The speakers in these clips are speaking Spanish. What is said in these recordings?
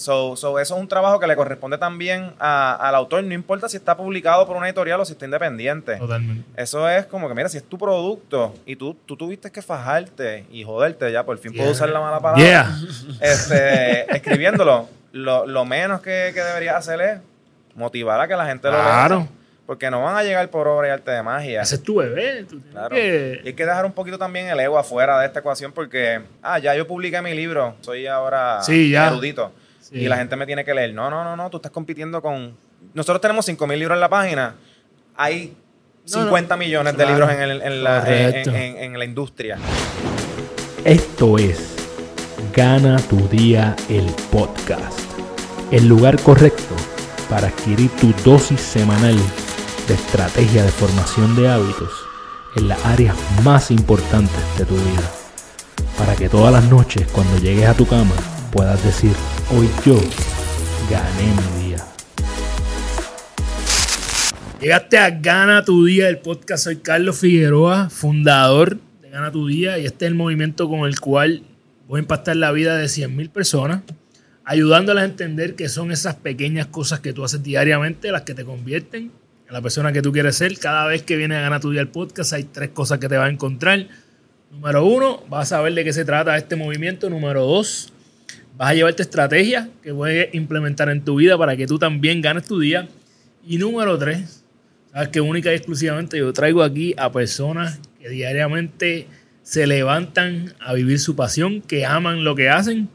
So, so eso es un trabajo que le corresponde también a- al autor, no importa si está publicado por una editorial o si está independiente. Totalmente. Eso es como que, mira, si es tu producto y tú, tú tuviste que fajarte y joderte, ya por fin Yeah. puedo usar la mala palabra, Yeah. este, escribiéndolo, lo, lo menos que, que deberías hacer es motivar a que la gente lo Claro. lea. Porque no van a llegar por obra y arte de magia. Ese es tu bebé. Tú tienes Claro. que- Y hay que dejar un poquito también el ego afuera de esta ecuación porque, ah, ya yo publiqué mi libro, soy ahora Sí, ya. erudito. Sí. Y la gente me tiene que leer. No, no, no, no, tú estás compitiendo con... Nosotros tenemos 5.000 libros en la página. Hay No, no. 50 millones de libros en, el- en la, en, Correcto. en- en la industria. Esto es Gana tu Día el podcast. El lugar correcto para adquirir tu dosis semanal de estrategia de formación de hábitos en las áreas más importantes de tu vida. Para que todas las noches cuando llegues a tu cama puedas decir, hoy yo gané mi día. Llegaste a Gana tu Día, el podcast. Soy Carlos Figueroa, fundador de Gana tu Día, y este es el movimiento con el cual voy a impactar la vida de 100.000 personas, ayudándolas a entender que son esas pequeñas cosas que tú haces diariamente las que te convierten en la persona que tú quieres ser. Cada vez que vienes a Gana tu Día, el podcast, hay tres cosas que te vas a encontrar. Número uno, vas a saber de qué se trata este movimiento. Número dos, vas a llevarte estrategias que puedes implementar en tu vida para que tú también ganes tu día. Y número tres, sabes que única y exclusivamente yo traigo aquí a personas que diariamente se levantan a vivir su pasión, que aman lo que hacen.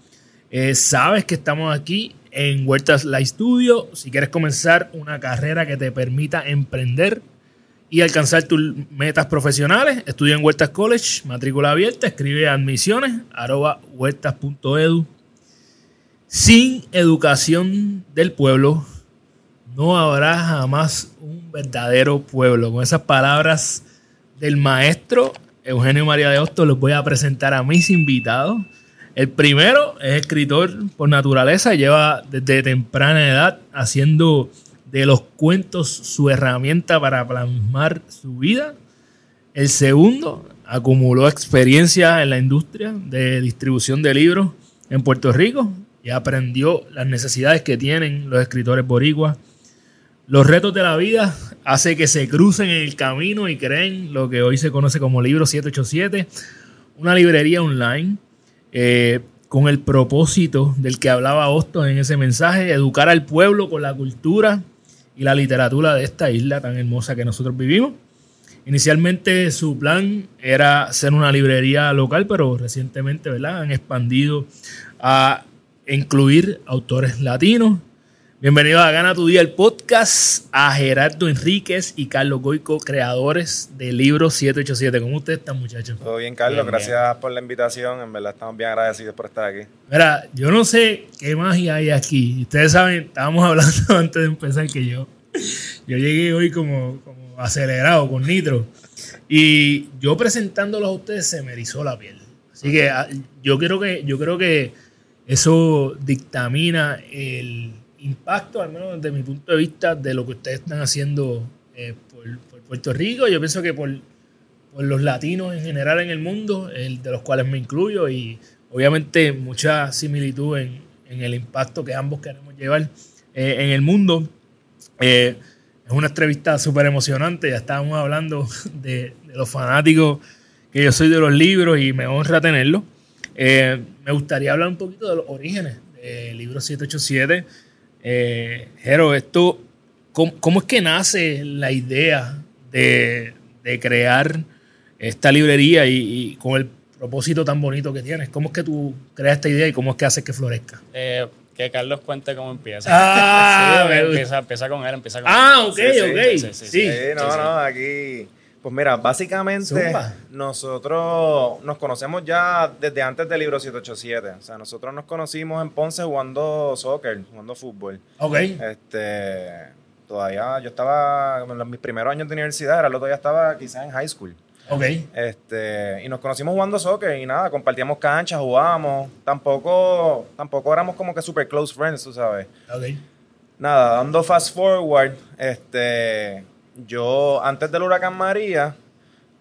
Eh, sabes que estamos aquí en Huertas Live Studio. Si quieres comenzar una carrera que te permita emprender y alcanzar tus metas profesionales, estudia en Huertas College, matrícula abierta, escribe admisiones, arroba huertas.edu. Sin educación del pueblo, no habrá jamás un verdadero pueblo. Con esas palabras del maestro Eugenio María de Hostos, les voy a presentar a mis invitados. El primero es escritor por naturaleza, lleva desde temprana edad haciendo de los cuentos su herramienta para plasmar su vida. El segundo acumuló experiencia en la industria de distribución de libros en Puerto Rico y aprendió las necesidades que tienen los escritores boricuas. Los retos de la vida hace que se crucen en el camino y creen lo que hoy se conoce como Libro 787, una librería online eh, con el propósito del que hablaba Hostos en ese mensaje, educar al pueblo con la cultura y la literatura de esta isla tan hermosa que nosotros vivimos. Inicialmente su plan era ser una librería local, pero recientemente ¿verdad? han expandido a incluir autores latinos. Bienvenidos a Gana tu Día, el podcast, a Gerardo Enríquez y Carlos Goico, creadores del libro 787. ¿Cómo ustedes están, muchachos? Todo bien, Carlos. Bien, Gracias por la invitación. En verdad estamos bien agradecidos por estar aquí. Mira, yo no sé qué magia hay aquí. Ustedes saben, estábamos hablando antes de empezar que yo, yo llegué hoy como, como acelerado con nitro. Y yo presentándolos a ustedes se me erizó la piel. Así que ah, yo creo que, yo creo que eso dictamina el impacto, al menos desde mi punto de vista, de lo que ustedes están haciendo eh, por, Puerto Rico. Yo pienso que por, los latinos en general en el mundo, el de los cuales me incluyo, y obviamente mucha similitud en, en el impacto que ambos queremos llevar eh, en el mundo. Eh, es una entrevista súper emocionante, ya estábamos hablando de, de los fanáticos que yo soy de los libros y me honra tenerlo. Eh, me gustaría hablar un poquito de los orígenes del libro 787. Eh, Jero, esto, ¿cómo, cómo es que nace la idea de, de crear esta librería y, y con el propósito tan bonito que tienes? ¿Cómo es que tú creas esta idea y cómo es que haces que florezca? Eh, que Carlos cuente cómo empieza. Ah, Sí, empieza, empieza con él, empieza con Ah, él. ok, Sí, sí, ok. sí, sí, Sí. sí. Sí, no, sí. no, aquí. Pues mira, básicamente Zumba. nosotros nos conocemos ya desde antes del libro 787. O sea, nosotros nos conocimos en Ponce jugando soccer, jugando fútbol. Ok. Este, todavía yo estaba, en mis primeros años de universidad, era el otro día estaba quizás en high school. Ok. Este, y nos conocimos jugando soccer y nada, compartíamos canchas, jugábamos. Tampoco, tampoco éramos como que super close friends, tú sabes. Ok. Nada, dando fast forward, este, yo antes del huracán María,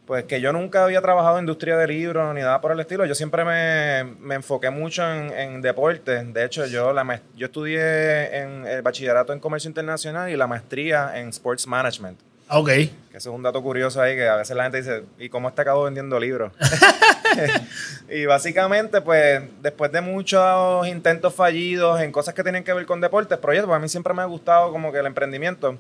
Pues que yo nunca había trabajado en industria de libros ni nada por el estilo. Yo siempre me, me enfoqué mucho en, en deporte. De hecho, yo, la, yo estudié en el bachillerato en comercio internacional y la maestría en sports management. Ah, Ok. Que eso es un dato curioso ahí que a veces la gente dice, ¿y cómo este acabo vendiendo libros? y básicamente, pues, después de muchos intentos fallidos en cosas que tienen que ver con deportes, proyectos, pues a mí siempre me ha gustado como que el emprendimiento,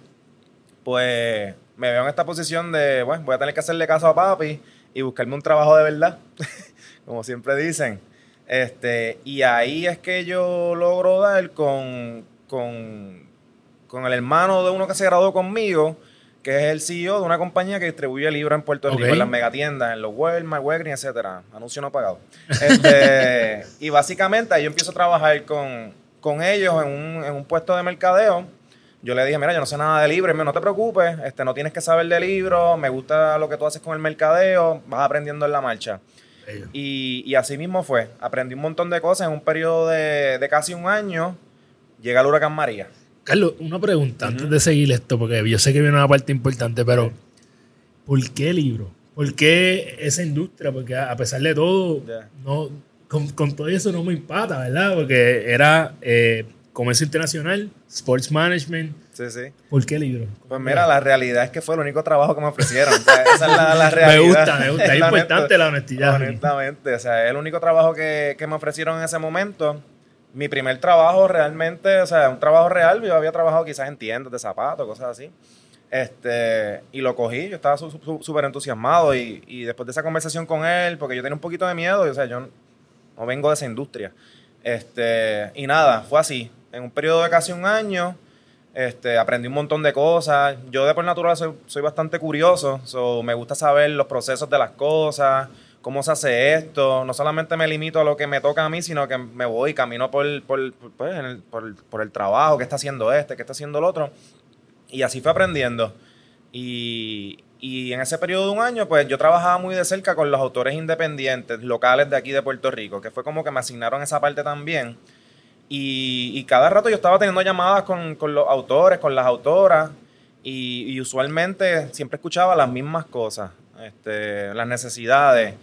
pues me veo en esta posición de, bueno, voy a tener que hacerle caso a papi y buscarme un trabajo de verdad, como siempre dicen. Este, y ahí es que yo logro dar con, con, con el hermano de uno que se graduó conmigo, que es el CEO de una compañía que distribuye libros en Puerto Rico, en las megatiendas, en los Walmart, Walgreens, etcétera. Anuncio no pagado. Este, y básicamente ahí yo empiezo a trabajar con, con ellos en un, en un puesto de mercadeo. Yo le dije, mira, yo no sé nada de libros, no te preocupes, este, no tienes que saber de libros, me gusta lo que tú haces con el mercadeo, vas aprendiendo en la marcha. Y, y así mismo fue. Aprendí un montón de cosas en un periodo de, de casi un año. Llega el huracán María. Carlos, una pregunta antes de seguir esto, porque yo sé que viene una parte importante, pero ¿por qué libro? ¿Por qué esa industria? Porque a pesar de todo, no, con, con todo eso no me empata, ¿verdad? Porque era eh, comercio internacional, sports management. Sí, sí. ¿Por qué libro? Pues mira, la realidad es que fue el único trabajo que me ofrecieron. O sea, esa es la, la realidad. Me gusta, me gusta. Es La importante honesta- la honestidad. aquí. Honestamente, o sea, es el único trabajo que, que me ofrecieron en ese momento. Mi primer trabajo realmente, o sea, un trabajo real, yo había trabajado quizás en tiendas de zapatos, cosas así. Este, y lo cogí, yo estaba su- su- súper entusiasmado y, y después de esa conversación con él, porque yo tenía un poquito de miedo, y, o sea, yo no vengo de esa industria. Este, y nada, fue así. En un periodo de casi un año, este, aprendí un montón de cosas. Yo de por natural soy, bastante curioso, so, me gusta saber los procesos de las cosas, cómo se hace esto. No solamente me limito a lo que me toca a mí, sino que me voy y camino por, por, por, pues, el, por el trabajo, qué está haciendo este, qué está haciendo el otro. Y así fue aprendiendo. Y, y en ese periodo de un año, pues yo trabajaba muy de cerca con los autores independientes locales de aquí de Puerto Rico, que fue como que me asignaron esa parte también. Y, cada rato yo estaba teniendo llamadas con, con los autores, con las autoras, y, usualmente siempre escuchaba las mismas cosas, este, las necesidades,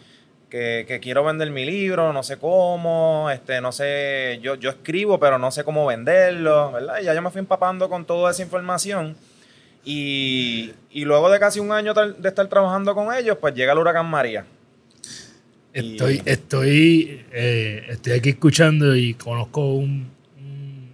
que, que quiero vender mi libro, no sé cómo, este, no sé, yo, yo escribo, pero no sé cómo venderlo, ¿verdad? Y ya yo me fui empapando con toda esa información. Y, y luego de casi un año de estar trabajando con ellos, pues llega el huracán María. Y- Estoy, estoy, eh, estoy aquí escuchando y conozco un, un,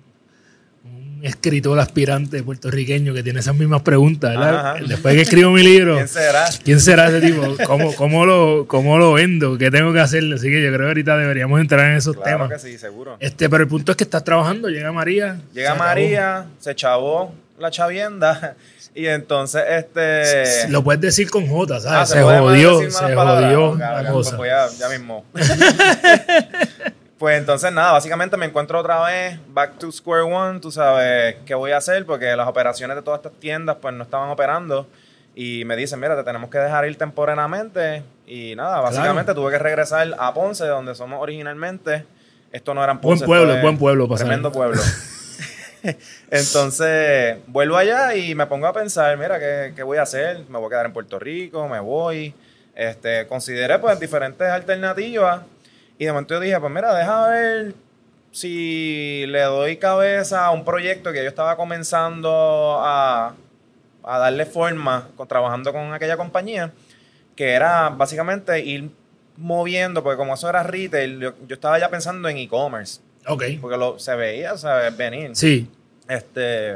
un escritor aspirante puertorriqueño que tiene esas mismas preguntas, ¿verdad? Después que escribo mi libro, ¿Quién será? ¿quién será ese tipo? ¿Cómo, cómo, lo, ¿Cómo lo vendo? ¿Qué tengo que hacerle? Así que yo creo que ahorita deberíamos entrar en esos Claro temas. que sí, seguro. Este, pero el punto es que estás trabajando, llega María. Llega se acabó. María, se chavó la chavienda y entonces este... Lo puedes decir con J, Ah, ¿sabes? se puede jodió, se palabras. jodió Claro, la claro, cosa. Pues ya, ya mismo. pues entonces nada, básicamente me encuentro otra vez back to square one, tú sabes qué voy a hacer porque las operaciones de todas estas tiendas pues no estaban operando y me dicen, mira, te tenemos que dejar ir temporalmente y nada, básicamente tuve que regresar a Ponce, donde somos originalmente. Esto no eran Buen Ponce. pueblo, esto es buen pueblo para Tremendo pueblo. Entonces, vuelvo allá y me pongo a pensar, mira, ¿qué, qué voy a hacer? ¿Me voy a quedar en Puerto Rico? ¿Me voy? Este, consideré pues diferentes alternativas y de momento yo dije, pues mira, deja ver si le doy cabeza a un proyecto que yo estaba comenzando a, a darle forma con, trabajando con aquella compañía, que era básicamente ir moviendo, porque como eso era retail, yo, yo estaba ya pensando en e-commerce, Ok. porque lo, se veía, ¿sabes? Venir. Sí. Este,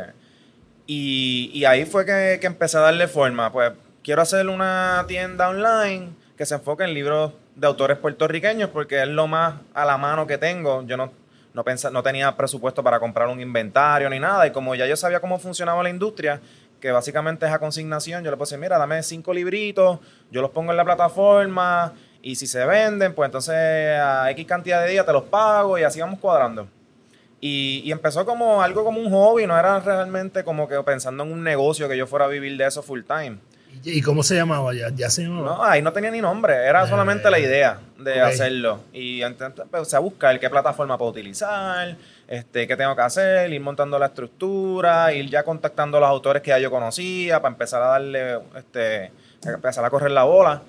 y, y ahí fue que, que empecé a darle forma. Pues quiero hacer una tienda online que se enfoque en libros de autores puertorriqueños porque es lo más a la mano que tengo. Yo no, no, pensa- no tenía presupuesto para comprar un inventario ni nada. Y como ya yo sabía cómo funcionaba la industria, que básicamente es a consignación, yo le puse, mira, dame cinco libritos, yo los pongo en la plataforma y si se venden, pues entonces a X cantidad de días te los pago y así vamos cuadrando. Y, y empezó como algo como un hobby, no era realmente como que pensando en un negocio que yo fuera a vivir de eso full time. ¿Y y cómo se llamaba? ¿Ya, ya se llamaba? No, ahí no tenía ni nombre, era Eh, solamente la idea de hacerlo. Y entonces empecé a buscar qué plataforma puedo utilizar, este, qué tengo que hacer, ir montando la estructura, ir ya contactando a los autores que ya yo conocía para empezar a darle, este, empezar a correr la bola.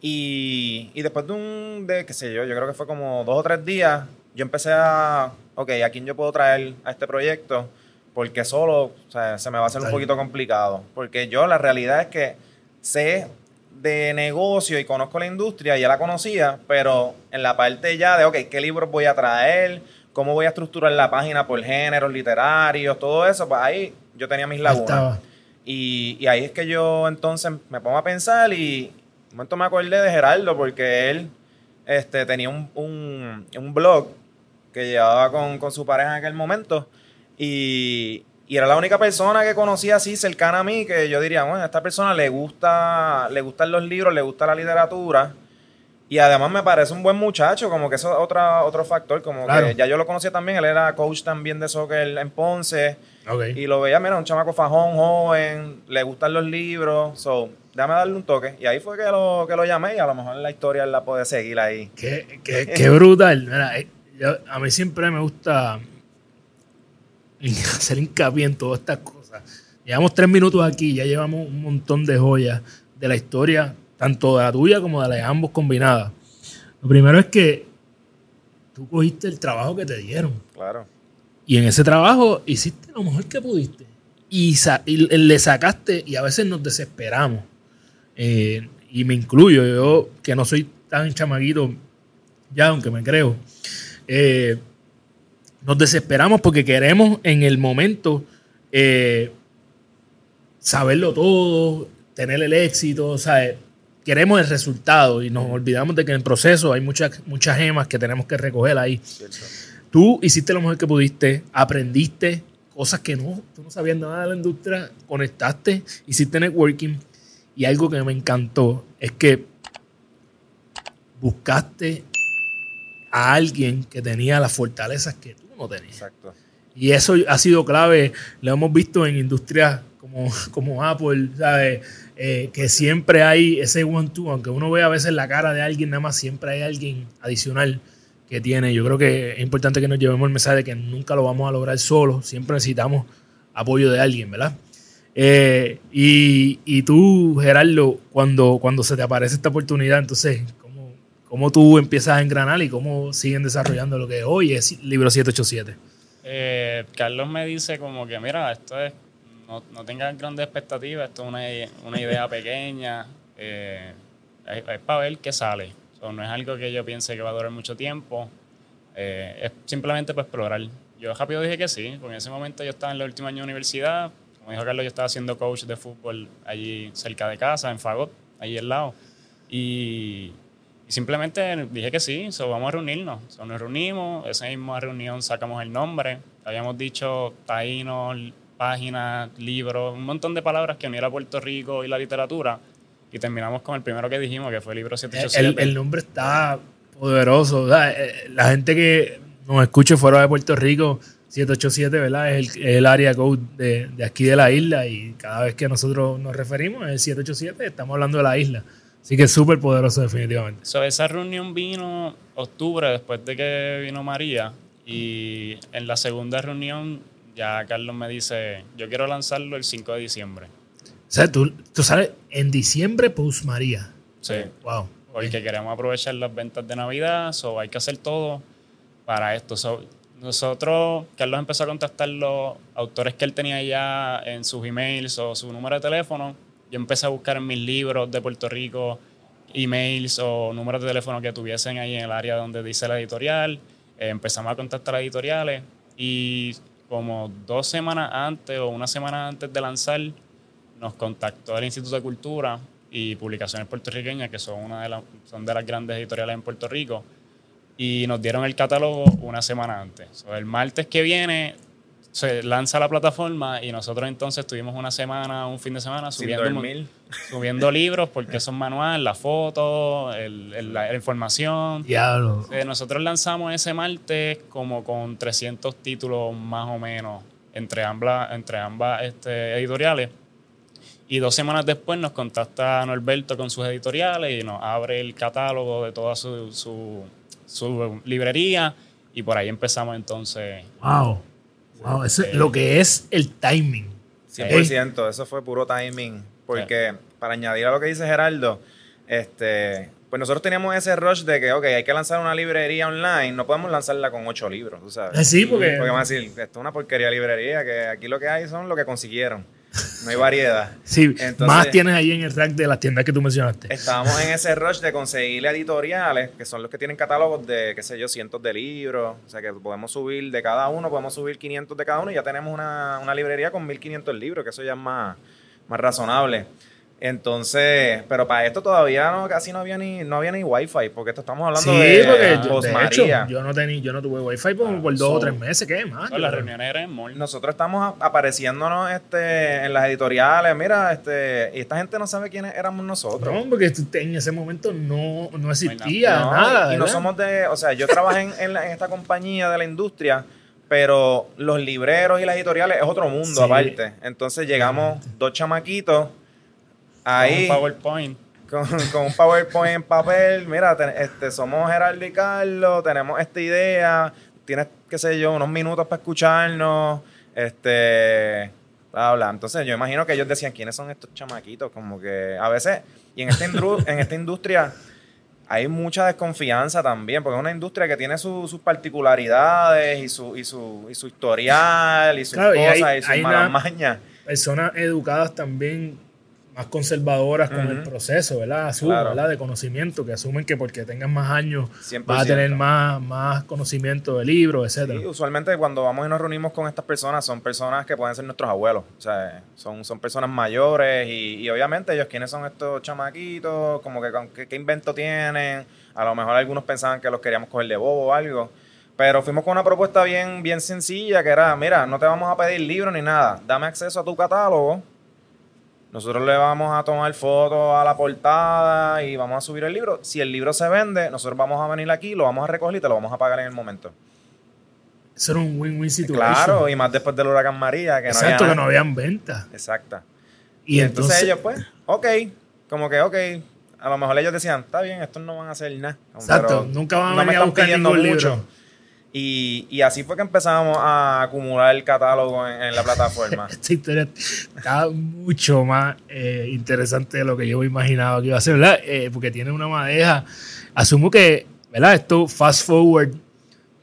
Y, y después de un, de qué sé yo, yo creo que fue como dos o tres días, yo empecé a, ok, ¿a quién yo puedo traer a este proyecto? Porque solo o sea, se me va a hacer un poquito complicado. Porque yo la realidad es que sé de negocio y conozco la industria, ya la conocía, pero en la parte ya de, ok, ¿qué libros voy a traer? ¿Cómo voy a estructurar la página por géneros literarios? Todo eso, pues ahí yo tenía mis lagunas. Y, y ahí es que yo entonces me pongo a pensar y un momento me acordé de Gerardo porque él este, tenía un, un- un blog que llevaba con, con su pareja en aquel momento y, y era la única persona que conocía así cercana a mí que yo diría, bueno, a esta persona le gusta, le gustan los libros, le gusta la literatura y además me parece un buen muchacho, como que eso es otra, otro factor, como Claro. que ya yo lo conocía también, él era coach también de soccer en Ponce. Y lo veía, mira, un chamaco fajón, joven, le gustan los libros. So, déjame darle un toque. Y ahí fue que lo, que lo llamé y a lo mejor la historia la puede seguir ahí. Qué, qué- qué brutal. Mira, a mí siempre me gusta hacer hincapié en todas estas cosas. Llevamos tres minutos aquí, ya llevamos un montón de joyas de la historia, tanto de la tuya como de la de ambos combinadas. Lo primero es que tú cogiste el trabajo que te dieron. Claro. Y en ese trabajo hiciste lo mejor que pudiste. Y, sa- y le sacaste, y a veces nos desesperamos. Eh, y me incluyo, yo que no soy tan chamaguito, ya aunque me creo. Eh, nos desesperamos porque queremos en el momento eh, saberlo todo, tener el éxito, ¿sabes? Queremos el resultado y nos olvidamos de que en el proceso hay muchas, muchas gemas que tenemos que recoger ahí. Tú hiciste lo mejor que pudiste, aprendiste cosas que no, tú no sabías nada de la industria, conectaste, hiciste networking y algo que me encantó es que buscaste a alguien que tenía las fortalezas que tú no tenías. Exacto. Y eso ha sido clave, lo hemos visto en industrias como, como Apple, ¿sabes? Eh, que siempre hay ese one-two, aunque uno vea a veces la cara de alguien, nada más siempre hay alguien adicional que tiene. Yo creo que es importante que nos llevemos el mensaje de que nunca lo vamos a lograr solo, siempre necesitamos apoyo de alguien, ¿verdad? Eh, y, y tú, Gerardo, cuando, cuando se te aparece esta oportunidad, entonces, ¿cómo, ¿cómo tú empiezas a engranar y cómo siguen desarrollando lo que hoy es Libro 787? Eh, Carlos me dice como que, mira, esto es, no, no tengas grandes expectativas, esto es una, una idea pequeña, eh, es, es para ver qué sale. No es algo que yo piense que va a durar mucho tiempo, eh, es simplemente para explorar. Yo rápido dije que sí, porque en ese momento yo estaba en el último año de universidad, como dijo Carlos, yo estaba haciendo coach de fútbol allí cerca de casa, en Fagot, allí al lado. Y, y simplemente dije que sí, so, vamos a reunirnos. So, nos reunimos, esa misma reunión sacamos el nombre. Habíamos dicho taíno, páginas, libros, un montón de palabras que uniera Puerto Rico y la literatura. Y terminamos con el primero que dijimos, que fue el libro El, 787. el nombre está poderoso. ¿verdad? Eh, La gente que nos escuche fuera de Puerto Rico, 787, ¿verdad? Es el, es el área code de, de aquí de la isla y cada vez que nosotros nos referimos es el 787, estamos hablando de la isla. Así que es súper poderoso definitivamente. So, esa reunión vino octubre, después de que vino María. Y en la segunda reunión ya Carlos me dice, yo quiero lanzarlo el 5 de diciembre. O sea, tú, tú sabes, en diciembre, Post María. Sí. Wow. porque queremos aprovechar las ventas de Navidad, so hay que hacer todo para esto. So, nosotros, Carlos empezó a contactar los autores que él tenía ya en sus emails o su número de teléfono. Yo empecé a buscar en mis libros de Puerto Rico emails o números de teléfono que tuviesen ahí en el área donde dice la editorial. Eh, empezamos a contactar a editoriales y como dos semanas antes o una semana antes de lanzar, nos contactó el Instituto de Cultura y Publicaciones Puertorriqueñas, que son una de las, son de las grandes editoriales en Puerto Rico, y nos dieron el catálogo una semana antes. El martes que viene se lanza la plataforma y nosotros entonces tuvimos una semana, un fin de semana subiendo, subiendo libros porque son manual, la foto, el- el- la, la información. Diablo. Eh, nosotros lanzamos ese martes como con 300 títulos más o menos entre ambas, entre ambas este, editoriales. Y dos semanas después nos contacta Norberto con sus editoriales y nos abre el catálogo de toda su, su, su librería. Y por ahí empezamos entonces. Wow. Wow. Eso es lo que es el timing. 100%, eso fue puro timing. Porque, para añadir a lo que dice Gerardo, Este, pues nosotros teníamos ese rush de que, ok, hay que lanzar una librería online, no podemos lanzarla con ocho libros, tú sabes. Eh, sí, porque- Porque van a decir, esto es una porquería de librería, que aquí lo que hay son lo que consiguieron. No hay variedad. Sí, Entonces- más tienes ahí en el rack de las tiendas que tú mencionaste. Estábamos en ese rush de conseguir editoriales, que son los que tienen catálogos de, qué sé yo, cientos de libros. O sea, que podemos subir de cada uno, podemos subir 500 de cada uno y ya tenemos una, una librería con 1500 libros, que eso ya es más, más razonable. Entonces, pero para esto todavía no, casi no había ni, no había ni wifi, porque esto estamos hablando Sí, de porque yo- post de hecho, María. yo no tenía, yo no tuve wifi por, por dos so- o tres meses, ¿qué más? No, las reuniones eran en mall. Nosotros estamos apareciéndonos este, en las editoriales, mira, este, y esta gente no sabe quiénes éramos nosotros. No, porque en ese momento no, no existía No, nada. Y no somos de, o sea, yo trabajé en, en la- en esta compañía de la industria, pero los libreros y las editoriales es otro mundo Sí. aparte. Entonces llegamos dos chamaquitos ahí Un PowerPoint. con, con un PowerPoint en papel. Mira, ten- este, somos Gerardo y Carlos, tenemos esta idea, tienes, qué sé yo, unos minutos para escucharnos, este, bla, bla. Entonces yo imagino que ellos decían, ¿quiénes son estos chamaquitos? Como que a veces, y en esta, indru- en esta industria hay mucha desconfianza también, porque es una industria que tiene su- sus particularidades y su, y, su, y su historial y sus Claro, y cosas hay- y sus malas mañas. Personas educadas también más conservadoras con el proceso, ¿verdad? Asumo, Claro. ¿verdad? De conocimiento, que asumen que porque tengas más años 100%. vas a tener más, más conocimiento de libros, etcétera. Sí, usualmente cuando vamos y nos reunimos con estas personas son personas que pueden ser nuestros abuelos. O sea, son, son personas mayores y, y obviamente ellos, ¿quiénes son estos chamaquitos? Como que ¿qué, qué invento tienen? A lo mejor algunos pensaban que los queríamos coger de bobo o algo. Pero fuimos con una propuesta bien, bien sencilla que era, mira, no te vamos a pedir libros ni nada. Dame acceso a tu catálogo. Nosotros le vamos a tomar fotos a la portada y vamos a subir el libro. Si el libro se vende, nosotros vamos a venir aquí, lo vamos a recoger y te lo vamos a pagar en el momento. Eso era un win-win situation. Claro, y más después del huracán María, que no Exacto, había que no habían ventas. Exacta. Y, Y entonces, entonces, ellos, pues, ok, como que, ok, a lo mejor ellos decían, está bien, estos no van a hacer nada. Exacto, nunca van a no venir a buscar ningún mucho. libro. Y, y así fue que empezamos a acumular el catálogo en, en la plataforma. esta historia está mucho más eh, interesante de lo que yo me imaginaba que iba a ser, ¿verdad? Eh, porque tiene una madeja. Asumo que, ¿verdad? Esto fast forward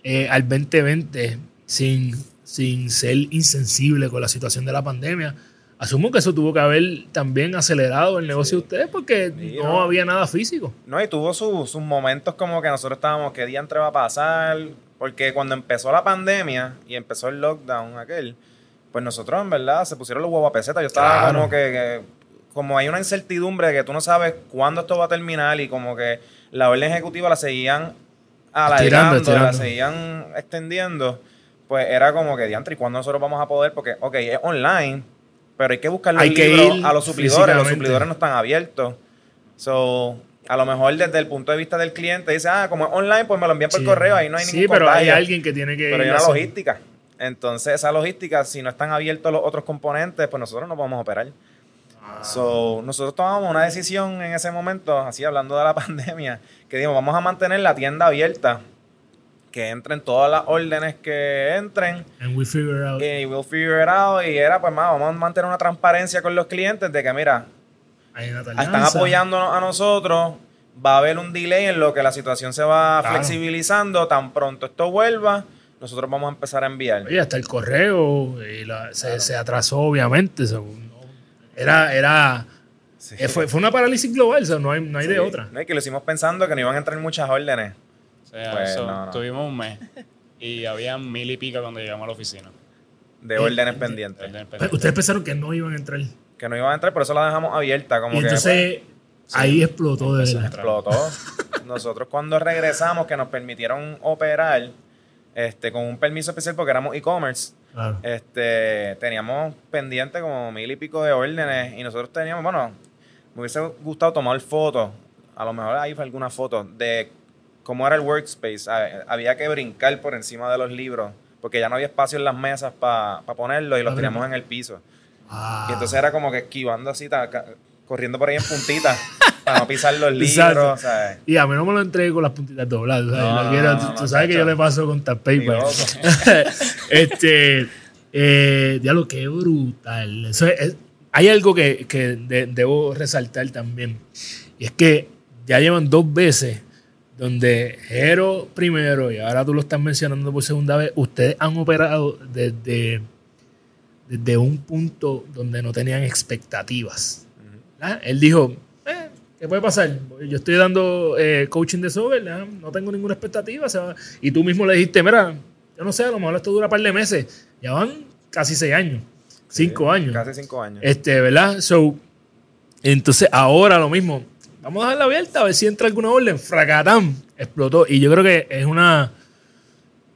eh, al 2020 sin, sin ser insensible con la situación de la pandemia. Asumo que eso tuvo que haber también acelerado el negocio de ustedes porque Sí, no, no. había nada físico. No, y tuvo su- sus momentos como que nosotros estábamos, ¿qué día entre va a pasar? Porque cuando empezó la pandemia y empezó el lockdown aquel, pues nosotros en verdad se pusieron los huevos a peseta. Yo estaba Claro. como que, que- como hay una incertidumbre de que tú no sabes cuándo esto va a terminar y como que la orden ejecutiva la seguían alargando, Estirando, la seguían extendiendo, pues era como que, diantre, ¿y cuándo nosotros vamos a poder? Porque, ok, es online, pero hay que buscar los Hay que libros ir a los suplidores, los suplidores no están abiertos. So, a lo mejor desde el punto de vista del cliente dice, ah, como es online, pues me lo envían por Sí. correo, ahí no hay Sí, ningún pero hay alguien que tiene que Pero hay una logística. Entonces, esa logística, si no están abiertos los otros componentes, pues nosotros no podemos operar. Ah. So, nosotros tomamos una decisión en ese momento, así hablando de la pandemia, que dijimos, vamos a mantener la tienda abierta, que entren todas las órdenes que entren, And we figure out. y we'll figure it out, y era, pues, más, vamos a mantener una transparencia con los clientes de que, mira, están apoyándonos a nosotros, va a haber un delay en lo que la situación se va Claro. flexibilizando, tan pronto esto vuelva, nosotros vamos a empezar a enviar. Oye, hasta el correo y la- se, se atrasó, obviamente. no- era, era, Sí. eh, fue, fue una parálisis global, so, no hay, no hay de otra. No, que lo hicimos pensando que no iban a entrar muchas órdenes. O sea, Pues, eso, no, no. tuvimos un mes y había mil y pico cuando llegamos a la oficina. de Eh, órdenes eh, pendientes. Pues, pendiente. Ustedes pensaron que no iban a entrar. Y Que no iban a entrar, por eso la dejamos abierta. Como que entonces ahí explotó de verdad. explotó. Nosotros cuando regresamos, que nos permitieron operar este, con un permiso especial porque éramos e-commerce, Claro. este, teníamos pendiente como mil y pico de órdenes y nosotros teníamos, bueno, me hubiese gustado tomar fotos, a lo mejor ahí fue alguna foto, de cómo era el workspace. Había que brincar por encima de los libros porque ya no había espacio en las mesas para ponerlos y los teníamos en el piso. Ah. Y entonces era como que esquivando así, corriendo por ahí en puntita para no pisar los libros, ¿sabes? Y a mí no me lo entregué con las puntitas dobladas. tú, sabes que yo le paso con tap paper. este, eh, diablo, qué brutal. Eso es- es- hay algo que, que de- debo resaltar también. Y es que ya llevan dos veces donde Jero primero y ahora tú lo estás mencionando por segunda vez, ustedes han operado desde, desde un punto donde no tenían expectativas. ¿verdad? Él dijo, eh, ¿qué puede pasar? Yo estoy dando eh, coaching de software, ¿verdad? no tengo ninguna expectativa. Y tú mismo le dijiste, mira, yo no sé, a lo mejor esto dura un par de meses. Ya van casi seis años, cinco años. Casi cinco años. Este, ¿verdad? So, entonces ahora lo mismo. Vamos a dejarla abierta a ver si entra alguna orden. Fracatán. Explotó. Y yo creo que es una.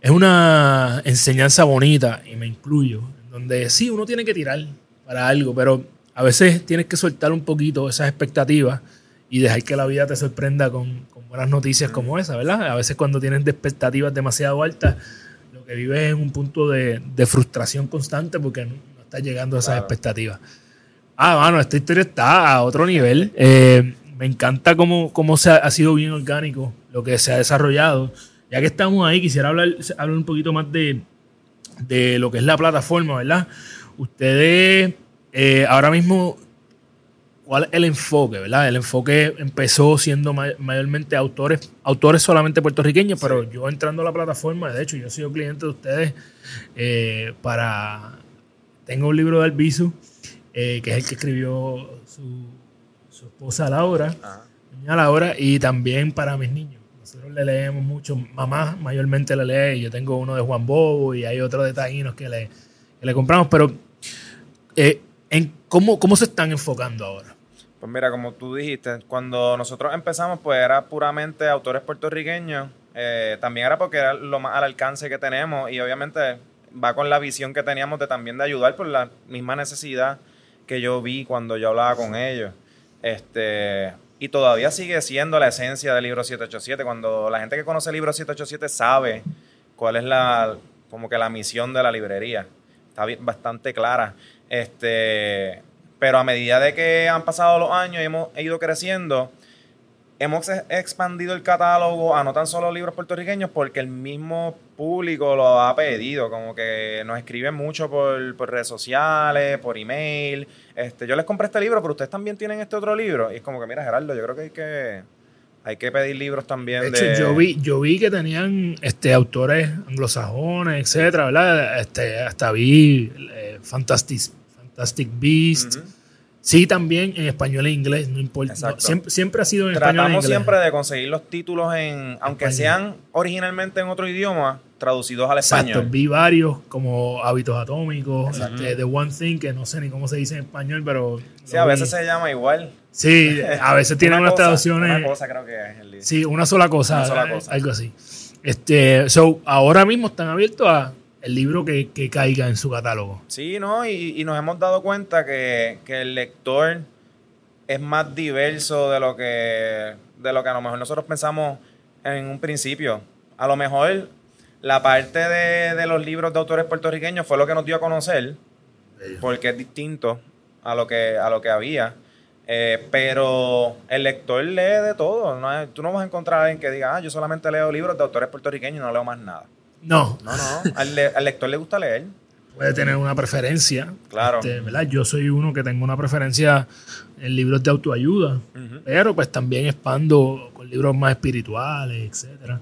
Es una enseñanza bonita, y me incluyo, donde sí, uno tiene que tirar para algo, pero a veces tienes que soltar un poquito esas expectativas y dejar que la vida te sorprenda con, con buenas noticias como esa, ¿verdad? A veces cuando tienes de expectativas demasiado altas, lo que vives es en un punto de, de frustración constante porque no, no estás llegando a esas Claro. expectativas. Ah, bueno, esta historia está a otro nivel. Eh, me encanta cómo, cómo se ha, ha sido bien orgánico lo que se ha desarrollado. Ya que estamos ahí, quisiera hablar, hablar un poquito más de, de lo que es la plataforma, ¿verdad? Ustedes eh, ahora mismo, ¿cuál es el enfoque, verdad? El enfoque empezó siendo ma- mayormente autores, autores solamente puertorriqueños, pero yo entrando a la plataforma, de hecho, yo he sido cliente de ustedes eh, para... Tengo un libro de Albizu, eh, que es el que escribió su, su esposa Laura, Ajá. Laura, y también para mis niños. Le leemos mucho, mamá mayormente le lee, yo tengo uno de Juan Bobo y hay otro de Taínos que le, que le compramos, pero eh, en cómo, ¿cómo se están enfocando ahora? Pues mira, como tú dijiste, cuando nosotros empezamos, pues era puramente autores puertorriqueños. Eh, también era porque era lo más al alcance que tenemos y obviamente va con la visión que teníamos de también de ayudar por la misma necesidad que yo vi cuando yo hablaba con ellos. Este, y todavía sigue siendo la esencia del libro 787. Cuando la gente que conoce el libro 787 sabe cuál es la, como que la misión de la librería. Está bastante clara. Este, pero a medida de que han pasado los años y hemos ido creciendo, hemos ex- expandido el catálogo a no tan solo libros puertorriqueños porque el mismo público lo ha pedido, como que nos escriben mucho por, por redes sociales, por email. Este, yo les compré este libro, pero ustedes también tienen este otro libro. Y es como que, mira, Gerardo, yo creo que hay que, hay que pedir libros también De de... hecho, yo vi, yo vi que tenían este, autores anglosajones, etcétera, ¿verdad? Este, hasta vi eh, Fantastic, Fantastic Beast. Sí, también en español e inglés, no importa. Exacto. No, siempre, siempre ha sido en español e Tratamos inglés. siempre de conseguir los títulos en, aunque Español. sean originalmente en otro idioma, traducidos al Exacto, español. vi varios como Hábitos Atómicos, Exacto. este, The One Thing, que no sé ni cómo se dice en español, pero... Sí, a vi. veces se llama igual. Sí, a veces tienen Una unas cosa, traducciones... Una cosa creo que es el libro. Sí, una sola cosa, Una sola cosa. algo así. Este, so, ahora mismo están abiertos a el libro que, que caiga en su catálogo. Sí, ¿no? Y, y nos hemos dado cuenta que, que el lector es más diverso de lo que de lo que a lo mejor nosotros pensamos en un principio. A lo mejor la parte de, de los libros de autores puertorriqueños fue lo que nos dio a conocer, porque es distinto a lo que, a lo que había. Eh, pero el lector lee de todo. ¿no? Tú no vas a encontrar a alguien que diga, ah, yo solamente leo libros de autores puertorriqueños y no leo más nada. No, No, no. Al, le- al lector le gusta leer. puede tener una preferencia. Claro. Este, ¿verdad? Yo soy uno que tengo una preferencia en libros de autoayuda, pero pues también expando con libros más espirituales, etcétera.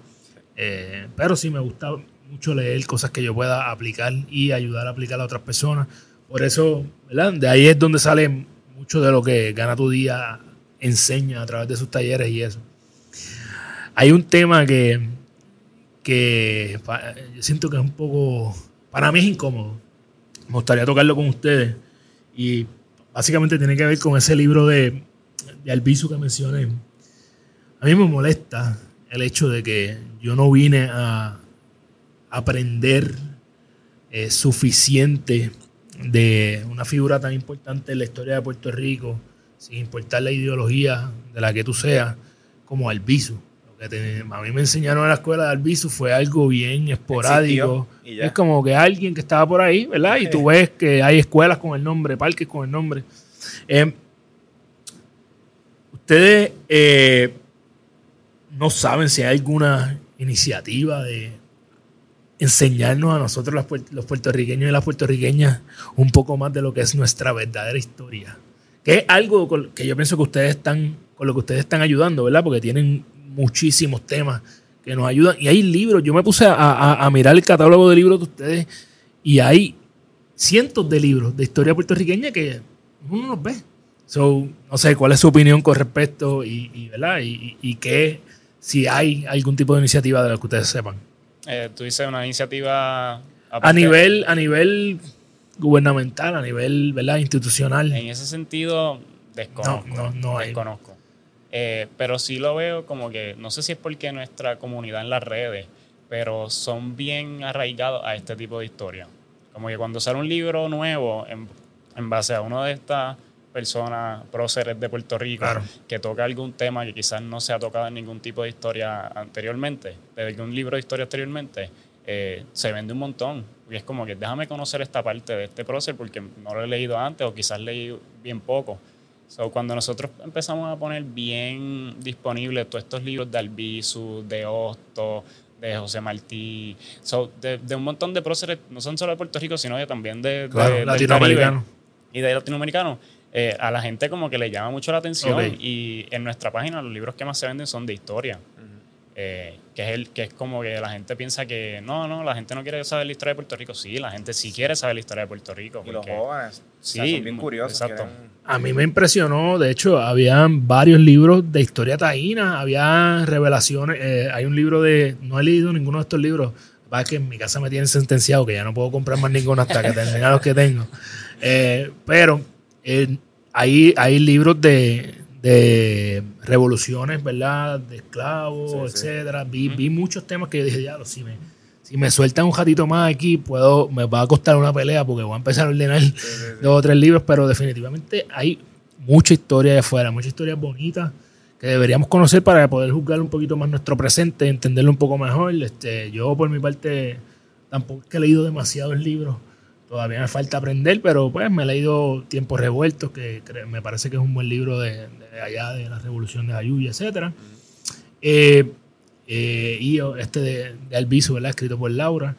Eh, pero sí me gusta mucho leer cosas que yo pueda aplicar y ayudar a aplicar a otras personas. Por eso, ¿verdad? De ahí es donde sale mucho de lo que Gana tu Día enseña a través de sus talleres y eso. Hay un tema que, que siento que es un poco, para mí es incómodo. Me gustaría tocarlo con ustedes. Y básicamente tiene que ver con ese libro de, de que mencioné. A mí me molesta el hecho de que yo no vine a aprender eh, suficiente de una figura tan importante en la historia de Puerto Rico, sin importar la ideología de la que tú seas, como Albizu. A mí me enseñaron en la escuela de Albizu fue algo bien esporádico. Es como que alguien que estaba por ahí, ¿verdad? Y tú ves que hay escuelas con el nombre, parques con el nombre. Eh, ustedes eh, no saben si hay alguna iniciativa de enseñarnos a nosotros los, los puertorriqueños y las puertorriqueñas un poco más de lo que es nuestra verdadera historia. Que es algo que yo pienso que ustedes están con lo que ustedes están ayudando, ¿verdad? Porque tienen muchísimos temas que nos ayudan. Y hay libros, yo me puse a, a- a mirar el catálogo de libros de ustedes y hay cientos de libros de historia puertorriqueña que uno no los ve. So, no sé cuál es su opinión con respecto y, y, ¿verdad? Y, y, qué, si hay algún tipo de iniciativa de la que ustedes sepan. Eh, tú dices una iniciativa... A nivel, a nivel gubernamental, a nivel ¿verdad? institucional. En ese sentido, desconozco. No, no, no hay. desconozco. Eh, pero sí lo veo como que, no sé si es porque nuestra comunidad en las redes, pero son bien arraigados a este tipo de historia. Como que cuando sale un libro nuevo en, en base a una de estas personas próceres de Puerto Rico Claro. que toca algún tema que quizás no se ha tocado en ningún tipo de historia anteriormente, desde un libro de historia anteriormente, eh, se vende un montón. Y es como que déjame conocer esta parte de este prócer porque no lo he leído antes o quizás leí bien poco. So, cuando nosotros empezamos a poner bien disponibles todos estos libros de Albizu, de Hosto, de José Martí, so, de, de un montón de próceres, no son solo de Puerto Rico, sino también de, de- Claro, del latinoamericano. Caribe y de latinoamericanos, eh, a la gente como que le llama mucho la atención y en nuestra página los libros que más se venden son de historia. Eh, que es el que es como que la gente piensa que no, no, la gente no quiere saber la historia de Puerto Rico. Sí, la gente sí quiere saber la historia de Puerto Rico. Y los jóvenes o sea, Sí, son bien curiosos. exacto. quieren- A mí me impresionó, de hecho, habían varios libros de historia taína, había revelaciones, eh, hay un libro de, no he leído ninguno de estos libros, va que en mi casa me tienen sentenciado que ya no puedo comprar más ninguno hasta que termine los que tengo. Eh, pero eh, hay, hay libros de, de revoluciones, ¿verdad? De esclavos, Sí, sí. etcétera. Vi, vi muchos temas que yo dije, ya, si me, si me sueltan un ratito más aquí, puedo, me va a costar una pelea porque voy a empezar a ordenar dos o tres libros, pero definitivamente hay mucha historia de afuera, mucha historia bonita que deberíamos conocer para poder juzgar un poquito más nuestro presente, entenderlo un poco mejor. Este, yo por mi parte tampoco es que he leído demasiados libros, todavía me falta aprender, pero pues me he leído Tiempos Revueltos, que me parece que es un buen libro de, de allá, de la Revolución de Ayuya, etcétera. Eh, eh, y este de, de Albizu, ¿verdad? Escrito por Laura,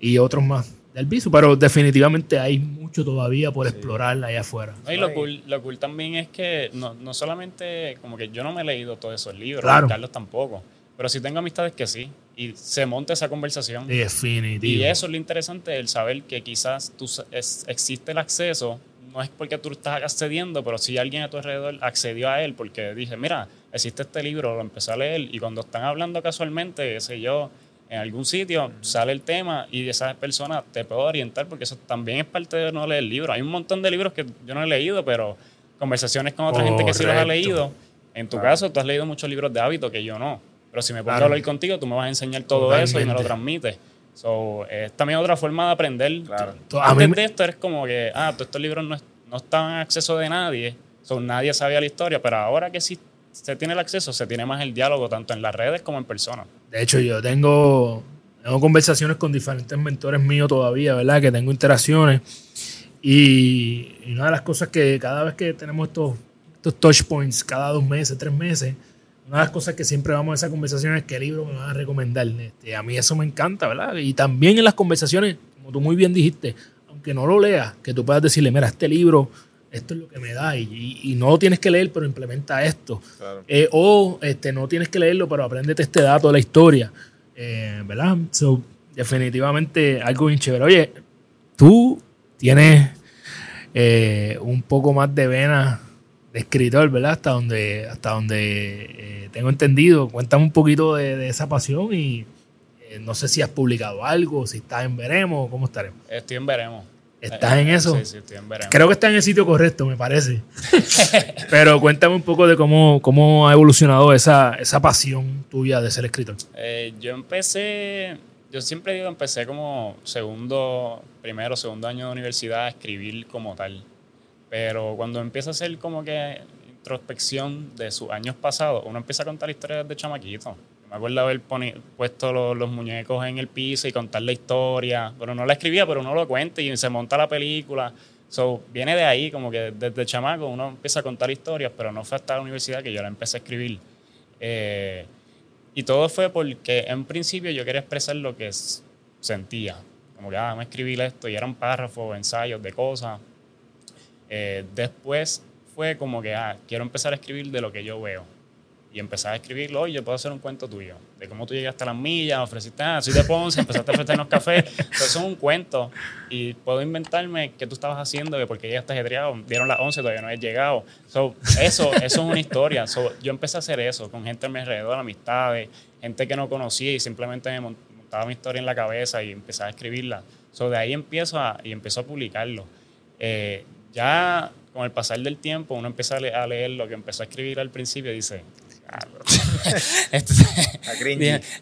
y otros más de Albizu, pero definitivamente hay mucho todavía por explorar allá afuera. No, y lo cool, lo cool también es que no, no solamente, como que yo no me he leído todos esos libros, Claro. Carlos tampoco, pero sí tengo amistades que sí, y se monta esa conversación. Definitivo. Y eso es lo interesante, el saber que quizás tú, es- existe el acceso, no es porque tú estás accediendo, pero si alguien a tu alrededor accedió a él porque dice, mira, existe este libro, lo empecé a leer, y cuando están hablando casualmente, qué sé yo, en algún sitio sale el tema y esa persona te puede orientar porque eso también es parte de no leer libros. Hay un montón de libros que yo no he leído, pero conversaciones con otra gente que sí los ha Correcto. leído. En tu Claro. caso, tú has leído muchos libros de hábito que yo no. Pero si me pongo Claro. a hablar contigo, tú me vas a enseñar todo eso y me lo Totalmente. transmites. So, es también otra forma de aprender. Claro. Antes de esto eres como que, ah, todos estos libros no, es- no estaban en acceso de nadie, so, nadie sabía la historia, pero ahora que sí se tiene el acceso, se tiene más el diálogo, tanto en las redes como en persona. De hecho, yo tengo, tengo conversaciones con diferentes mentores míos todavía, ¿verdad? Que tengo interacciones. Y, y una de las cosas que cada vez que tenemos estos, estos touch points, cada dos meses, tres meses, una de las cosas que siempre vamos a esa conversación es qué libro me van a recomendar. Este, a mí eso me encanta, ¿verdad? Y también en las conversaciones, como tú muy bien dijiste, aunque no lo leas, que tú puedas decirle, mira, este libro, esto es lo que me da, y, y- no lo tienes que leer, pero implementa esto. Claro. Eh, o este, no tienes que leerlo, pero apréndete este dato de la historia. Eh, ¿Verdad? So, definitivamente algo bien chévere. Oye, tú tienes eh, un poco más de vena de escritor, ¿verdad? Hasta donde, hasta donde eh, tengo entendido. Cuéntame un poquito de, de esa pasión y eh, no sé si has publicado algo, si estás en Veremos, ¿cómo estaremos? Estoy en veremos. ¿Estás Eh, en eso? Sí, sí, estoy en veremos. Creo que está en el sitio correcto, me parece. Pero cuéntame un poco de cómo, cómo ha evolucionado esa, esa pasión tuya de ser escritor. Yo empecé, yo siempre digo, empecé como segundo, primero, segundo año de universidad a escribir como tal. Pero cuando empieza a hacer como que introspección de sus años pasados, uno empieza a contar historias de chamaquito. Me acuerdo haber puesto los, los muñecos en el piso y contar la historia. Pero no la escribía, pero uno lo cuenta y se monta la película. So, viene de ahí, como que desde chamaco uno empieza a contar historias, pero no fue hasta la universidad que yo la empecé a escribir. Eh, y todo fue porque en principio yo quería expresar lo que sentía. Como que, ah, me escribir esto y eran párrafos, ensayos de cosas. Eh, después fue como que, ah, quiero empezar a escribir de lo que yo veo. Y empezar a escribirlo, oye, yo puedo hacer un cuento tuyo, de cómo tú llegaste a las millas, ofreciste, ah, soy de Ponce, empezaste a ofrecernos café. Pero eso es un cuento. Y puedo inventarme qué tú estabas haciendo, que porque llegaste ajetreado, dieron las 11, todavía no he llegado. So, eso, eso es una historia. So, yo empecé a hacer eso con gente a mi alrededor, amistades, gente que no conocía y simplemente me montaba mi historia en la cabeza y empezaba a escribirla. So, de ahí empiezo a, y empiezo a publicarlo. Eh, ya con el pasar del tiempo, uno empieza a, le- a leer lo que empezó a escribir al principio y dice, "Diablo, esto,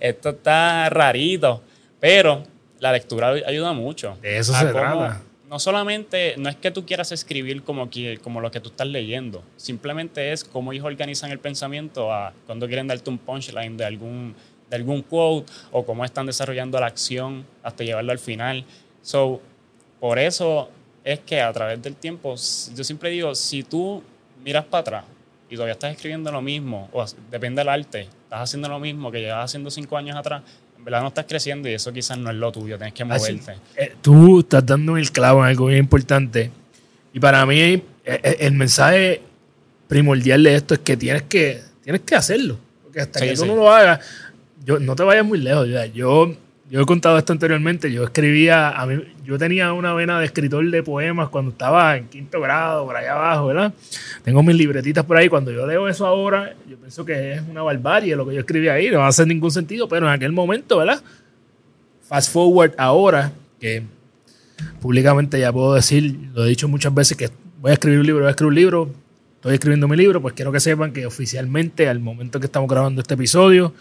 esto está rarito, pero la lectura ayuda mucho. De eso a se cómo- trata. No solamente, no es que tú quieras escribir como, que, como lo que tú estás leyendo, simplemente es cómo ellos organizan el pensamiento a cuando quieren darte un punchline de algún, de algún quote o cómo están desarrollando la acción hasta llevarlo al final. So, por eso es que a través del tiempo, yo siempre digo, si tú miras para atrás y todavía estás escribiendo lo mismo, o depende del arte, estás haciendo lo mismo que llevas haciendo cinco años atrás, en verdad no estás creciendo y eso quizás no es lo tuyo, tienes que Así- moverte. eh, tú estás dando el clavo en algo bien importante. Y para mí, eh, eh, el mensaje primordial de esto es que tienes que, tienes que hacerlo. Porque hasta Sí, que tú sí. no lo hagas, yo, no te vayas muy lejos. ya. Yo, yo he contado esto anteriormente. Yo escribía, a mí, yo tenía una vena de escritor de poemas cuando estaba en quinto grado, por allá abajo, ¿verdad? Tengo mis libretitas por ahí. Cuando yo leo eso ahora, yo pienso que es una barbarie lo que yo escribí ahí. No va ningún sentido, pero en aquel momento, ¿verdad? Fast forward ahora, que públicamente ya puedo decir, lo he dicho muchas veces, que voy a escribir un libro, voy a escribir un libro, estoy escribiendo mi libro, pues quiero que sepan que oficialmente al momento que estamos grabando este episodio,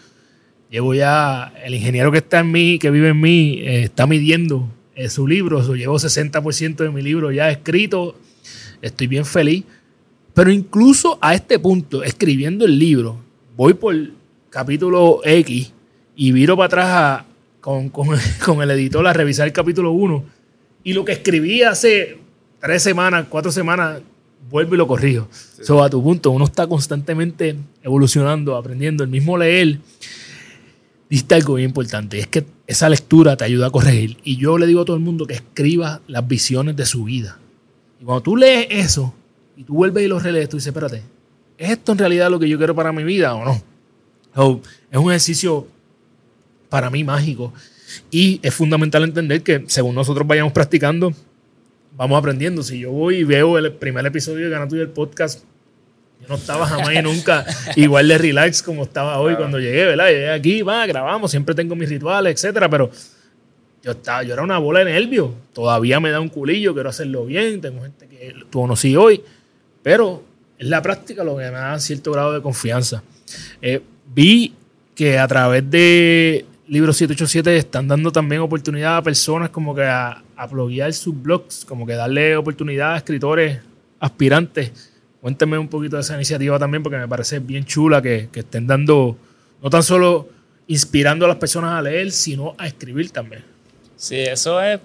llevo ya, el ingeniero que está en mí, que vive en mí, eh, está midiendo eh, su libro, so, llevo 60% de mi libro ya escrito, estoy bien feliz, pero incluso a este punto, escribiendo el libro, voy por capítulo X y viro para atrás a- con, con- con el editor a revisar el capítulo 1 y lo que escribí hace tres semanas, cuatro semanas, vuelvo y lo corrijo. So, a tu punto, uno está constantemente evolucionando, aprendiendo. El mismo leer, diste algo bien importante. Es que esa lectura te ayuda a corregir. Y yo le digo a todo el mundo que escriba las visiones de su vida. Y cuando tú lees eso y tú vuelves y lo relees, tú dices, espérate, ¿es esto en realidad lo que yo quiero para mi vida o no? Es un ejercicio para mí mágico. Y es fundamental entender que según nosotros vayamos practicando, vamos aprendiendo. Si yo voy y veo el primer episodio de Gana Tuyo del podcast, yo no estaba jamás y nunca igual de relax como estaba hoy cuando llegué, ¿verdad? Llegué aquí, va, grabamos, siempre tengo mis rituales, etcétera, pero yo, estaba, yo era una bola de nervios. Todavía me da un culillo, quiero hacerlo bien. Tengo gente que tú conocí hoy, pero es la práctica lo que me da cierto grado de confianza. Eh, vi que a través de Libro 787 están dando también oportunidad a personas como que a, a bloguear sus blogs, como que darle oportunidad a escritores aspirantes. Cuéntame un poquito de esa iniciativa también, porque me parece bien chula que, que estén dando, no tan solo inspirando a las personas a leer, sino a escribir también. Sí, eso es.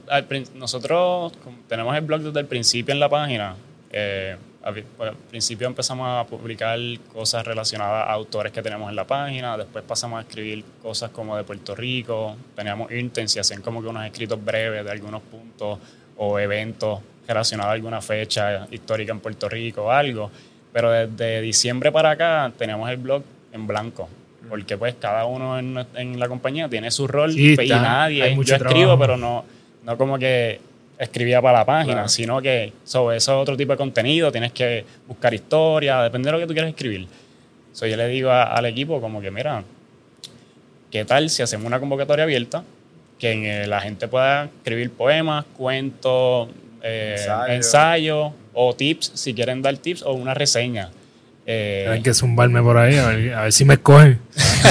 nosotros tenemos el blog desde el principio en la página. Eh, al pri- al principio empezamos a publicar cosas relacionadas a autores que tenemos en la página. Después pasamos a escribir cosas como de Puerto Rico. Teníamos interns y como que unos escritos breves de algunos puntos o eventos relacionados a alguna fecha histórica en Puerto Rico o algo. Pero desde diciembre para acá tenemos el blog en blanco. Porque pues cada uno en, en la compañía tiene su rol Sí, y está. nadie. Hay mucho Yo escribo, trabajo. pero no, no como que escribía para la página, Claro. sino que sobre eso es otro tipo de contenido, tienes que buscar historia, depende de lo que tú quieras escribir. So, yo le digo a- al equipo como que, mira, ¿qué tal si hacemos una convocatoria abierta? Que la gente pueda escribir poemas, cuentos, eh, Ensayo. ensayos o tips, si quieren dar tips, o una reseña. Eh, Hay que zumbarme por ahí, a ver, a ver si me escogen.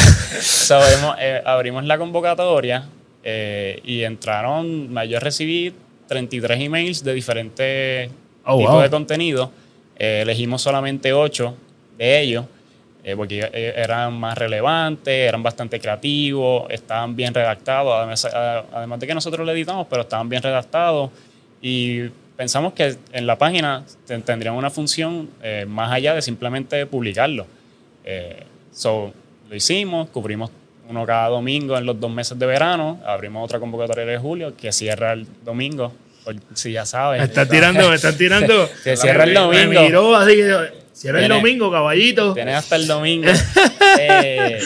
So, hemos- eh, abrimos la convocatoria eh, y entraron, yo recibí 33 emails de diferentes Oh, tipos wow. de contenido. Eh, elegimos solamente 8 de ellos eh, porque eran más relevantes, eran bastante creativos, estaban bien redactados, además, además de que nosotros lo editamos, pero estaban bien redactados y pensamos que en la página ten- tendrían una función eh, más allá de simplemente publicarlo. Eh, so, lo hicimos, cubrimos uno cada domingo en los dos meses de verano, abrimos otra convocatoria de julio que cierra el domingo, si ya sabes. Me están tirando, me están tirando. Se cierra el Me domingo. miró así que cierra el domingo, caballito. Tienes hasta el domingo. Eh,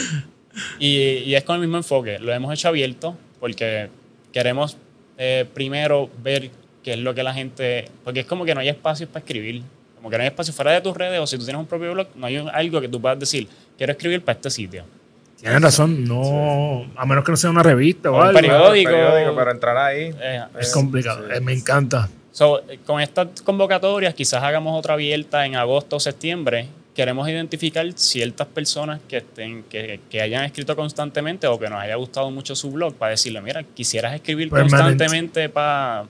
y, y es con el mismo enfoque. Lo hemos hecho abierto porque queremos eh, primero ver qué es lo que la gente. Porque es como que no hay espacios para escribir. Como que no hay espacio fuera de tus redes o si tú tienes un propio blog, no hay un- algo que tú puedas decir, quiero escribir para este sitio. Tienes razón, no, a menos que no sea una revista o O un algo. periódico. periódico, pero entrar ahí. Eh, Es complicado, sí. me encanta. So, con estas convocatorias, quizás hagamos otra abierta en agosto o septiembre. Queremos identificar ciertas personas que, estén, que, que hayan escrito constantemente o que nos haya gustado mucho su blog para decirle, mira, quisieras escribir constantemente para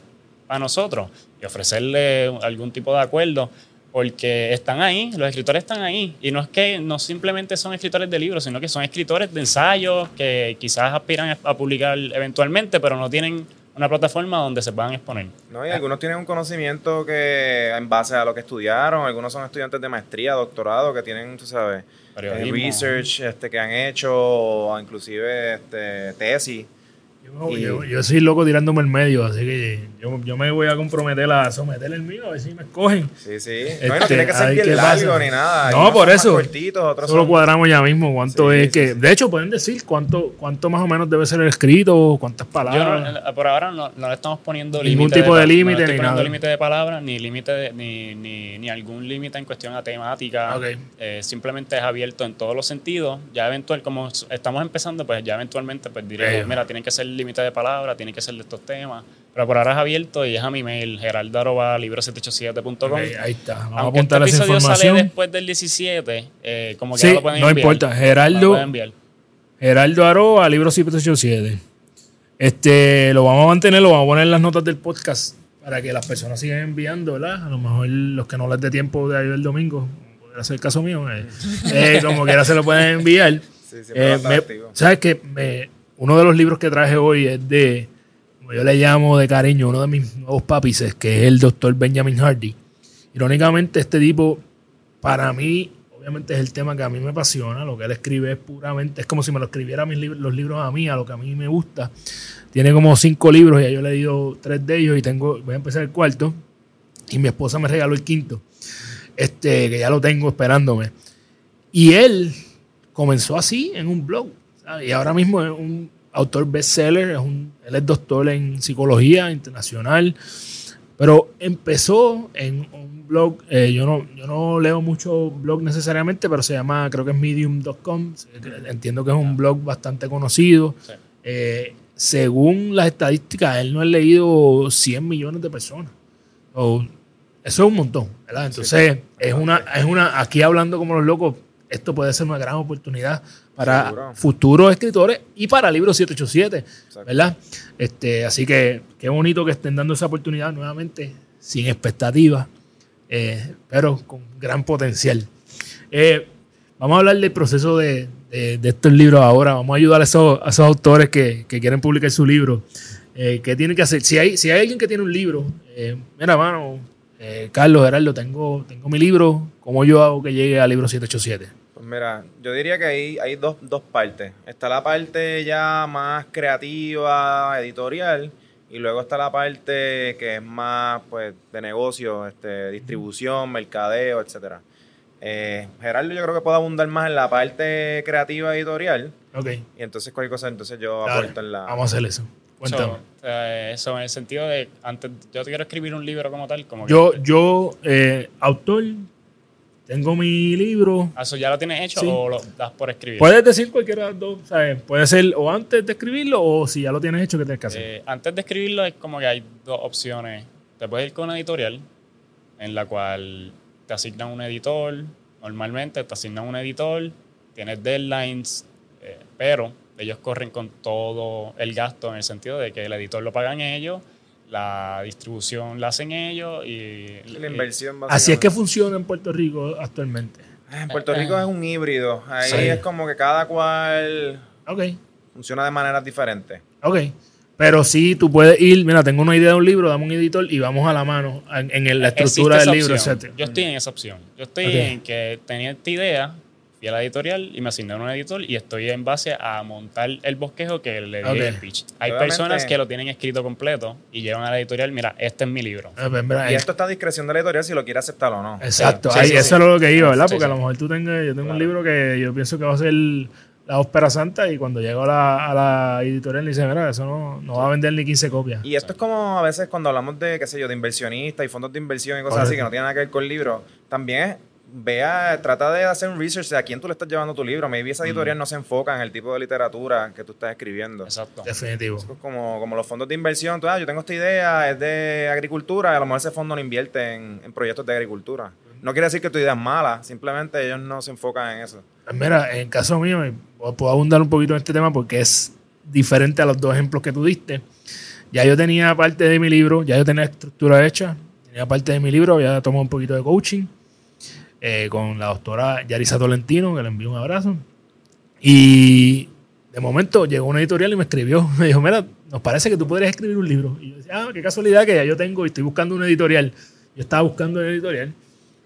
nosotros y ofrecerle algún tipo de acuerdo. Porque están ahí, los escritores están ahí. Y no es que no simplemente son escritores de libros, sino que son escritores de ensayos que quizás aspiran a publicar eventualmente, pero no tienen una plataforma donde se puedan exponer. No, y algunos tienen un conocimiento que en base a lo que estudiaron, algunos son estudiantes de maestría, doctorado, que tienen, tú sabes, eh, research este, que han hecho, o inclusive este, tesis. Yo, Y- yo- yo soy loco tirándome el medio, así que yo, yo me voy a comprometer a someter el mío, a ver si me escogen. Sí, sí. No, no Este, tiene que ser bien ¿qué largo pasa? ni nada. No, por eso. Más cortitos, otros Eso lo son- cuadramos ya mismo, cuánto Sí, es sí, que... sí. De hecho, pueden decir cuánto, cuánto más o menos debe ser el escrito, cuántas palabras. no- por ahora no, no le estamos poniendo Ningún límite tipo de pa- límite no ni estoy poniendo nada. límite de palabras ni límite de- ni, ni, ni algún límite en cuestión a temática. Eh, simplemente es abierto en todos los sentidos ya eventual como estamos empezando pues ya eventualmente pues diremos Ok. mira tiene que ser límite de palabras tiene que ser de estos temas pero por ahora es abierto y es a mi mail geraldo.libro787.com Ok, ahí está. Vamos a aunque este apuntar esa episodio sale información. después del 17 eh, como que Sí, ya lo pueden no enviar. importa. Geraldo-. Geraldo Aroa, libro 787. Este, lo vamos a mantener, lo vamos a poner en las notas del podcast para que las personas sigan enviando, ¿verdad? A lo mejor los que no les dé tiempo de ahí el domingo, podría ser el caso mío, eh, eh, como quiera se lo pueden enviar. Sí, Eh, me-. ¿Sabes qué? Me- uno de los libros que traje hoy es de, como yo le llamo de cariño, uno de mis nuevos papices, que es el doctor Benjamin Hardy. Irónicamente, este tipo, para mí, obviamente es el tema que a mí me apasiona. Lo que él escribe es puramente, es como si me lo escribiera mis lib- los libros a mí, a lo que a mí me gusta. Tiene como cinco libros, ya yo he leído tres de ellos y tengo, voy a empezar el cuarto. Y mi esposa me regaló el quinto, este, que ya lo tengo esperándome. Y él comenzó así en un blog. Y ahora mismo es un autor bestseller, es un, él es doctor en psicología internacional, pero empezó en un blog, eh, yo, no, yo no leo mucho blog necesariamente, pero se llama, creo que es medium.com, entiendo que es un blog bastante conocido. Sí. Eh, según las estadísticas, él no ha leído 100 millones de personas. O- eso es un montón, ¿verdad? Entonces, es una, es una, aquí hablando como los locos, esto puede ser una gran oportunidad para Seguro. futuros escritores y para Libro 787, Exacto. ¿verdad? Este, así que qué bonito que estén dando esa oportunidad nuevamente, sin expectativas, eh, pero con gran potencial. Eh, vamos a hablar del proceso de, de- de estos libros ahora. Vamos a ayudar a esos, a esos autores que, que quieren publicar su libro. Eh, ¿Qué tienen que hacer? Si hay, si hay alguien que tiene un libro, mira, mano, Carlos, Gerardo, tengo, tengo mi libro. ¿Cómo yo hago que llegue al libro 787? Pues mira, yo diría que hay, hay dos, dos partes. Está la parte ya más creativa, editorial, y luego está la parte que es más pues de negocio, este, distribución, mercadeo, etcétera. Eh, Gerardo yo creo que puede abundar más en la parte creativa editorial, Ok, y entonces cualquier cosa, entonces yo dale, aporto en la... vamos a hacer eso. Cuéntame. So, eh, eso en el sentido de antes yo quiero escribir un libro como tal como que- yo, yo eh, autor, tengo mi libro. Ah, ¿Eso ya lo tienes hecho Sí. o lo das por escribir? Puedes decir cualquiera de las dos, ¿sabes? Puede ser o antes de escribirlo o si ya lo tienes hecho, ¿qué tienes que hacer? Eh, antes de escribirlo es como que hay dos opciones. Te puedes ir con una editorial en la cual te asignan un editor. Normalmente te asignan un editor, tienes deadlines, eh, pero ellos corren con todo el gasto en el sentido de que el editor lo pagan ellos, la distribución la hacen ellos y la inversión Así es que funciona en Puerto Rico actualmente. En Puerto Rico es un híbrido. Ahí Sí. es como que cada cual Ok, funciona de maneras diferentes. ok. Pero sí, tú puedes ir, mira, tengo una idea de un libro, dame un editor y vamos a la mano en, en la estructura del libro. etcétera. Yo estoy en esa opción. Yo estoy en que tenía esta idea, fui a la editorial y me asignaron un editor y estoy en base a montar el bosquejo que le di el pitch. Hay Obviamente- personas que lo tienen escrito completo y llevan a la editorial, mira, este es mi libro. Eh, pues, Y eh, esto está a discreción de la editorial si lo quiere aceptar o no. Exacto, Sí, ahí, sí, eso sí. es lo que iba, ¿verdad? Sí, Porque a lo mejor tú tengas, yo tengo un libro que yo pienso que va a ser la ópera santa y cuando llego a la, a la editorial dice, mira, eso no, no va a vender ni 15 copias. Y esto es como a veces cuando hablamos de, qué sé yo, de inversionistas y fondos de inversión y cosas así que no tienen nada que ver con libros, también es, vea, trata de hacer un research de a quién tú le estás llevando tu libro. Maybe esa editorial no se enfoca en el tipo de literatura que tú estás escribiendo. Exacto. Definitivo. Es como, como los fondos de inversión, tú, ah, yo tengo esta idea, es de agricultura, y a lo mejor ese fondo no invierte en, en proyectos de agricultura. No quiere decir que tu idea es mala, simplemente ellos no se enfocan en eso. Pues Mira, en el caso mío, puedo abundar un poquito en este tema porque es diferente a los dos ejemplos que tú diste. Ya yo tenía parte de mi libro, ya yo tenía estructura hecha, tenía parte de mi libro, había tomado un poquito de coaching eh, con la doctora Yarisa Tolentino, que le envío un abrazo. Y de momento llegó una editorial y me escribió, me dijo, mira, nos parece que tú podrías escribir un libro. Y yo decía, ah, qué casualidad que ya yo tengo y estoy buscando una editorial. Yo estaba buscando una editorial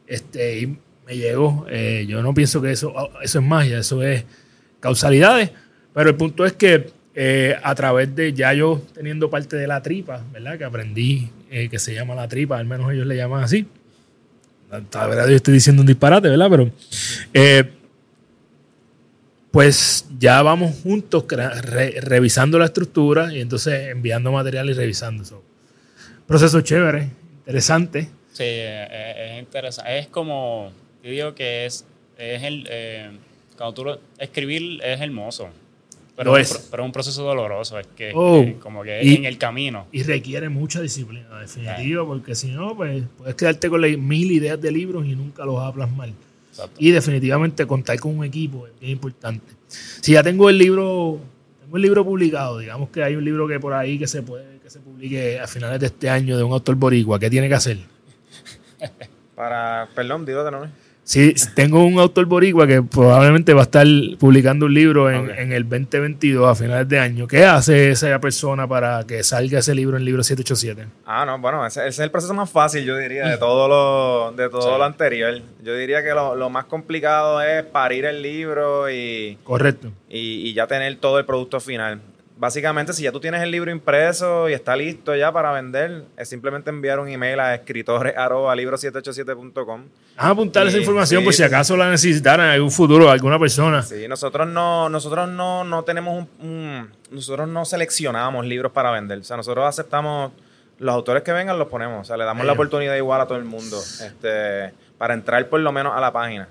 este, y me llegó. Eh, yo no pienso que eso, eso es magia, eso es causalidades. Pero el punto es que eh, a través de ya yo teniendo parte de la tripa, ¿verdad? Que aprendí eh, que se llama la tripa, al menos ellos le llaman así. La verdad, yo estoy diciendo un disparate, ¿verdad? Pero eh, pues ya vamos juntos revisando la estructura y entonces enviando material y revisando eso. Proceso chévere, interesante. Sí, es, es interesante. Es como, yo digo que es, es el, eh, cuando tú lo, escribir es hermoso, pero, Lo es. un pero es un proceso doloroso, es que, Oh. que como que Y- en el camino. Y requiere mucha disciplina, definitiva, porque si no, pues puedes quedarte con las mil ideas de libros y nunca los vas a plasmar. Exacto. Y definitivamente contar con un equipo es bien importante. Si ya tengo el libro, tengo el libro publicado, digamos que hay un libro que por ahí que se puede, que se publique a finales de este año de un autor boricua, ¿qué tiene que hacer? Para, perdón, dilo de nuevo. Si tengo un autor boricua que probablemente va a estar publicando un libro en, en el 2022 a finales de año, ¿qué hace esa persona para que salga ese libro en el libro 787? Ah, no, bueno, ese, ese es el proceso más fácil, yo diría, de todo lo, de todo Sí. lo anterior. Yo diría que lo, lo más complicado es parir el libro y, Correcto. y, y ya tener todo el producto final. Básicamente, si ya tú tienes el libro impreso y está listo ya para vender, es simplemente enviar un email a escritores.libro787.com. Vamos a apuntar esa Sí, información sí, por si acaso la necesitaran en algún futuro alguna persona. Sí, nosotros no, nosotros no, no tenemos un, un- nosotros no seleccionamos libros para vender. O sea, nosotros aceptamos los autores que vengan, los ponemos. O sea, le damos la oportunidad igual a todo el mundo. Este, para entrar por lo menos a la página.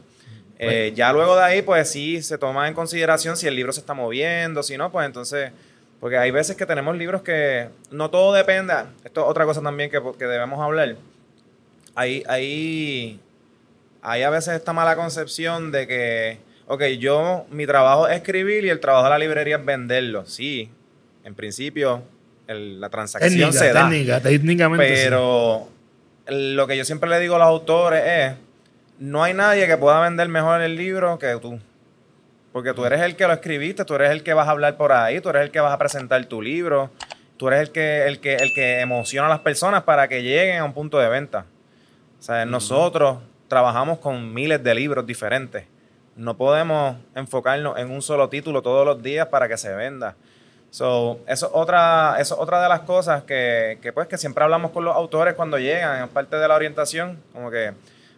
Eh, ya luego de ahí, pues sí, se toma en consideración si el libro se está moviendo, si no, pues entonces, porque hay veces que tenemos libros que no todo depende. Esto es otra cosa también que, que debemos hablar. Hay, hay, hay a veces esta mala concepción de que, ok, yo, mi trabajo es escribir y el trabajo de la librería es venderlo. Sí, en principio, el- la transacción Técnica, se da. técnica, técnicamente. sí. Pero lo que yo siempre le digo a los autores es, no hay nadie que pueda vender mejor el libro que tú. Porque tú eres el que lo escribiste, tú eres el que vas a hablar por ahí, tú eres el que vas a presentar tu libro, tú eres el que, el que, el que emociona a las personas para que lleguen a un punto de venta. O sea, nosotros trabajamos con miles de libros diferentes. No podemos enfocarnos en un solo título todos los días para que se venda. So, eso es otra, eso es otra de las cosas que, que, pues que siempre hablamos con los autores cuando llegan, en parte de la orientación, como que,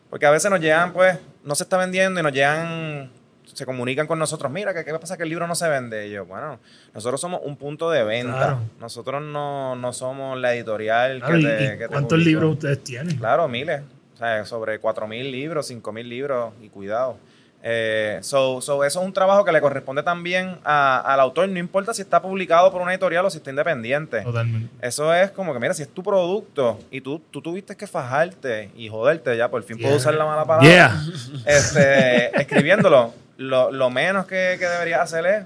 porque a veces nos llegan, pues, no se está vendiendo y nos llegan, se comunican con nosotros, mira, ¿qué, qué pasa que el libro no se vende? Y yo, bueno, nosotros somos un punto de venta, Claro. nosotros no, no somos la editorial Claro, que ¿y- te, y que te ¿Cuántos publica. libros ustedes tienen? Claro, miles. O sea, sobre 4.000 libros, 5.000 libros y cuidado. Eh, so, so eso es un trabajo que le corresponde también a- al autor, no importa si está publicado por una editorial o si está independiente. Totalmente. Eso es como que, mira, si es tu producto y tú, tú tuviste que fajarte y joderte, ya por fin puedo usar la mala palabra, Yeah. este, escribiéndolo, lo, lo menos que, que deberías hacer es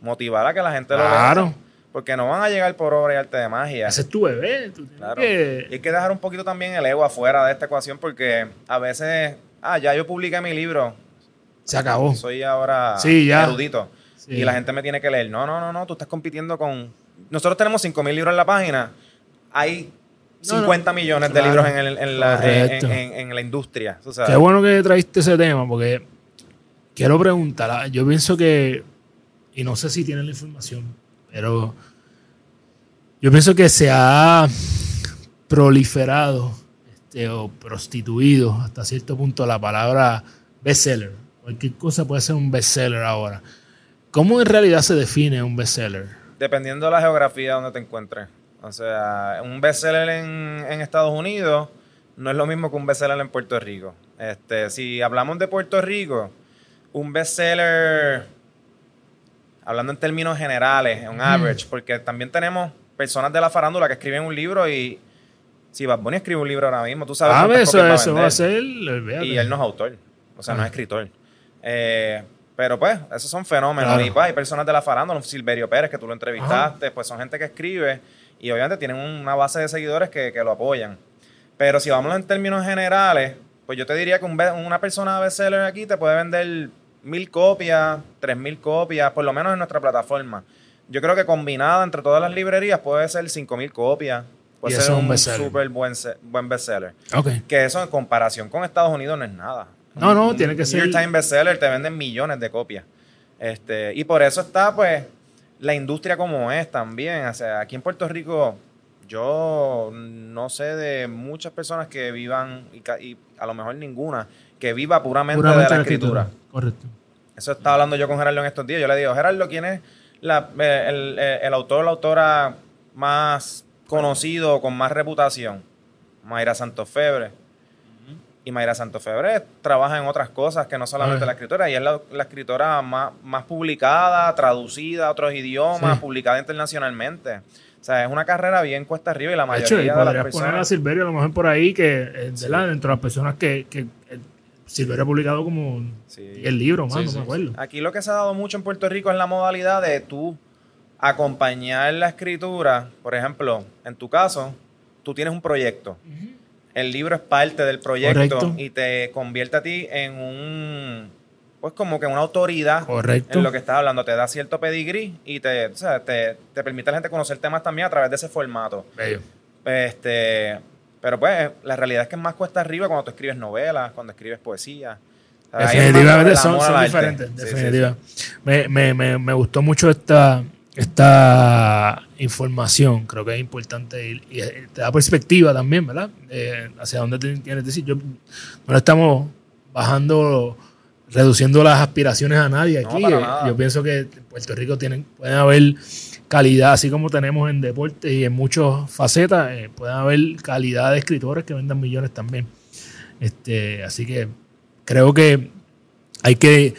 motivar a que la gente lo. Claro. Porque no van a llegar por obra y arte de magia. Ese es tu bebé. Tú Claro. que- Y hay que dejar un poquito también el ego afuera de esta ecuación porque a veces, ah, ya yo publiqué mi libro, Se acabó. soy ahora Sí, ya. erudito. Sí. Y la gente me tiene que leer. No, no, no, no, tú estás compitiendo con... Nosotros tenemos 5.000 libros en la página. Hay No, no. 50 millones de Claro. libros en, el- en la, en, la industria. Qué bueno que trajiste ese tema, porque quiero preguntar, ah, yo pienso que, y no sé si tienen la información, pero yo pienso que se ha proliferado este, o prostituido hasta cierto punto la palabra bestseller. Cualquier cosa puede ser un bestseller ahora. ¿Cómo en realidad se define un bestseller? Dependiendo de la geografía donde te encuentres. O sea, un bestseller en, en Estados Unidos no es lo mismo que un bestseller en Puerto Rico. Este, si hablamos de Puerto Rico, un bestseller, hablando en términos generales, un average, porque también tenemos personas de la farándula que escriben un libro y si Bad Bunny escribe un libro ahora mismo, tú sabes Ah, eso, copias eso va va a ser. Y él no es autor, o sea, no Ah. es escritor. Eh, pero pues, esos son fenómenos. Claro. Y pues, hay personas de la farándula, Silverio Pérez, que tú lo entrevistaste, pues son gente que escribe y obviamente tienen una base de seguidores que, que lo apoyan. Pero si vamos en términos generales, pues yo te diría que un una persona bestseller aquí te puede vender mil copias, tres mil copias, por lo menos en nuestra plataforma. Yo creo que combinada entre todas las librerías puede ser cinco mil copias. Puede ser un súper buen, buen bestseller. Ok. Que eso en comparación con Estados Unidos no es nada. No, no, Un tiene que New ser- York Times bestseller te venden millones de copias. Este, y por eso está, pues, la industria como es también. O sea, aquí en Puerto Rico, yo no sé de muchas personas que vivan, y, y a lo mejor ninguna, que viva puramente, Puramente de la la escritura. Correcto. Eso estaba hablando yo con Gerardo en estos días. Yo le digo, Gerardo, ¿quién es la- eh, el, eh, el autor o la autora más conocido, con más reputación? Mayra Santofebre. Y Mayra Santofebre trabaja en otras cosas que no solamente la escritora. Y es la, la escritora más, más publicada, traducida a otros idiomas, Sí. publicada internacionalmente. O sea, es una carrera bien cuesta arriba y la De mayoría hecho, y de las podrías poner a personas... Silverio a lo mejor por ahí, que eh, ¿verdad? dentro de las personas que, que Silverio ha publicado como Sí. el libro, más, Sí, no sí, me acuerdo. Aquí lo que se ha dado mucho en Puerto Rico es la modalidad de tú acompañar la escritura. Por ejemplo, en tu caso, tú tienes un proyecto. El libro es parte del proyecto Correcto. y te convierte a ti en un, pues como que una autoridad Correcto. en lo que estás hablando. Te da cierto pedigrí y te, o sea, te, te permite a la gente conocer temas también a través de ese formato. Bello. Este, pero pues la realidad es que es más cuesta arriba cuando tú escribes novelas, cuando escribes poesía. O sea, Definitivamente son, diferentes. Sí, sí, definitiva. Me, me, me, me gustó mucho esta, esta información. Creo que es importante y, y te da perspectiva también, ¿verdad? Eh, hacia dónde te quieres decir. Yo, no le estamos bajando, reduciendo las aspiraciones a nadie aquí. Eh. Yo pienso que en Puerto Rico tienen, pueden haber calidad, así como tenemos en deporte y en muchas facetas, eh, pueden haber calidad de escritores que vendan millones también. Este, así que creo que hay que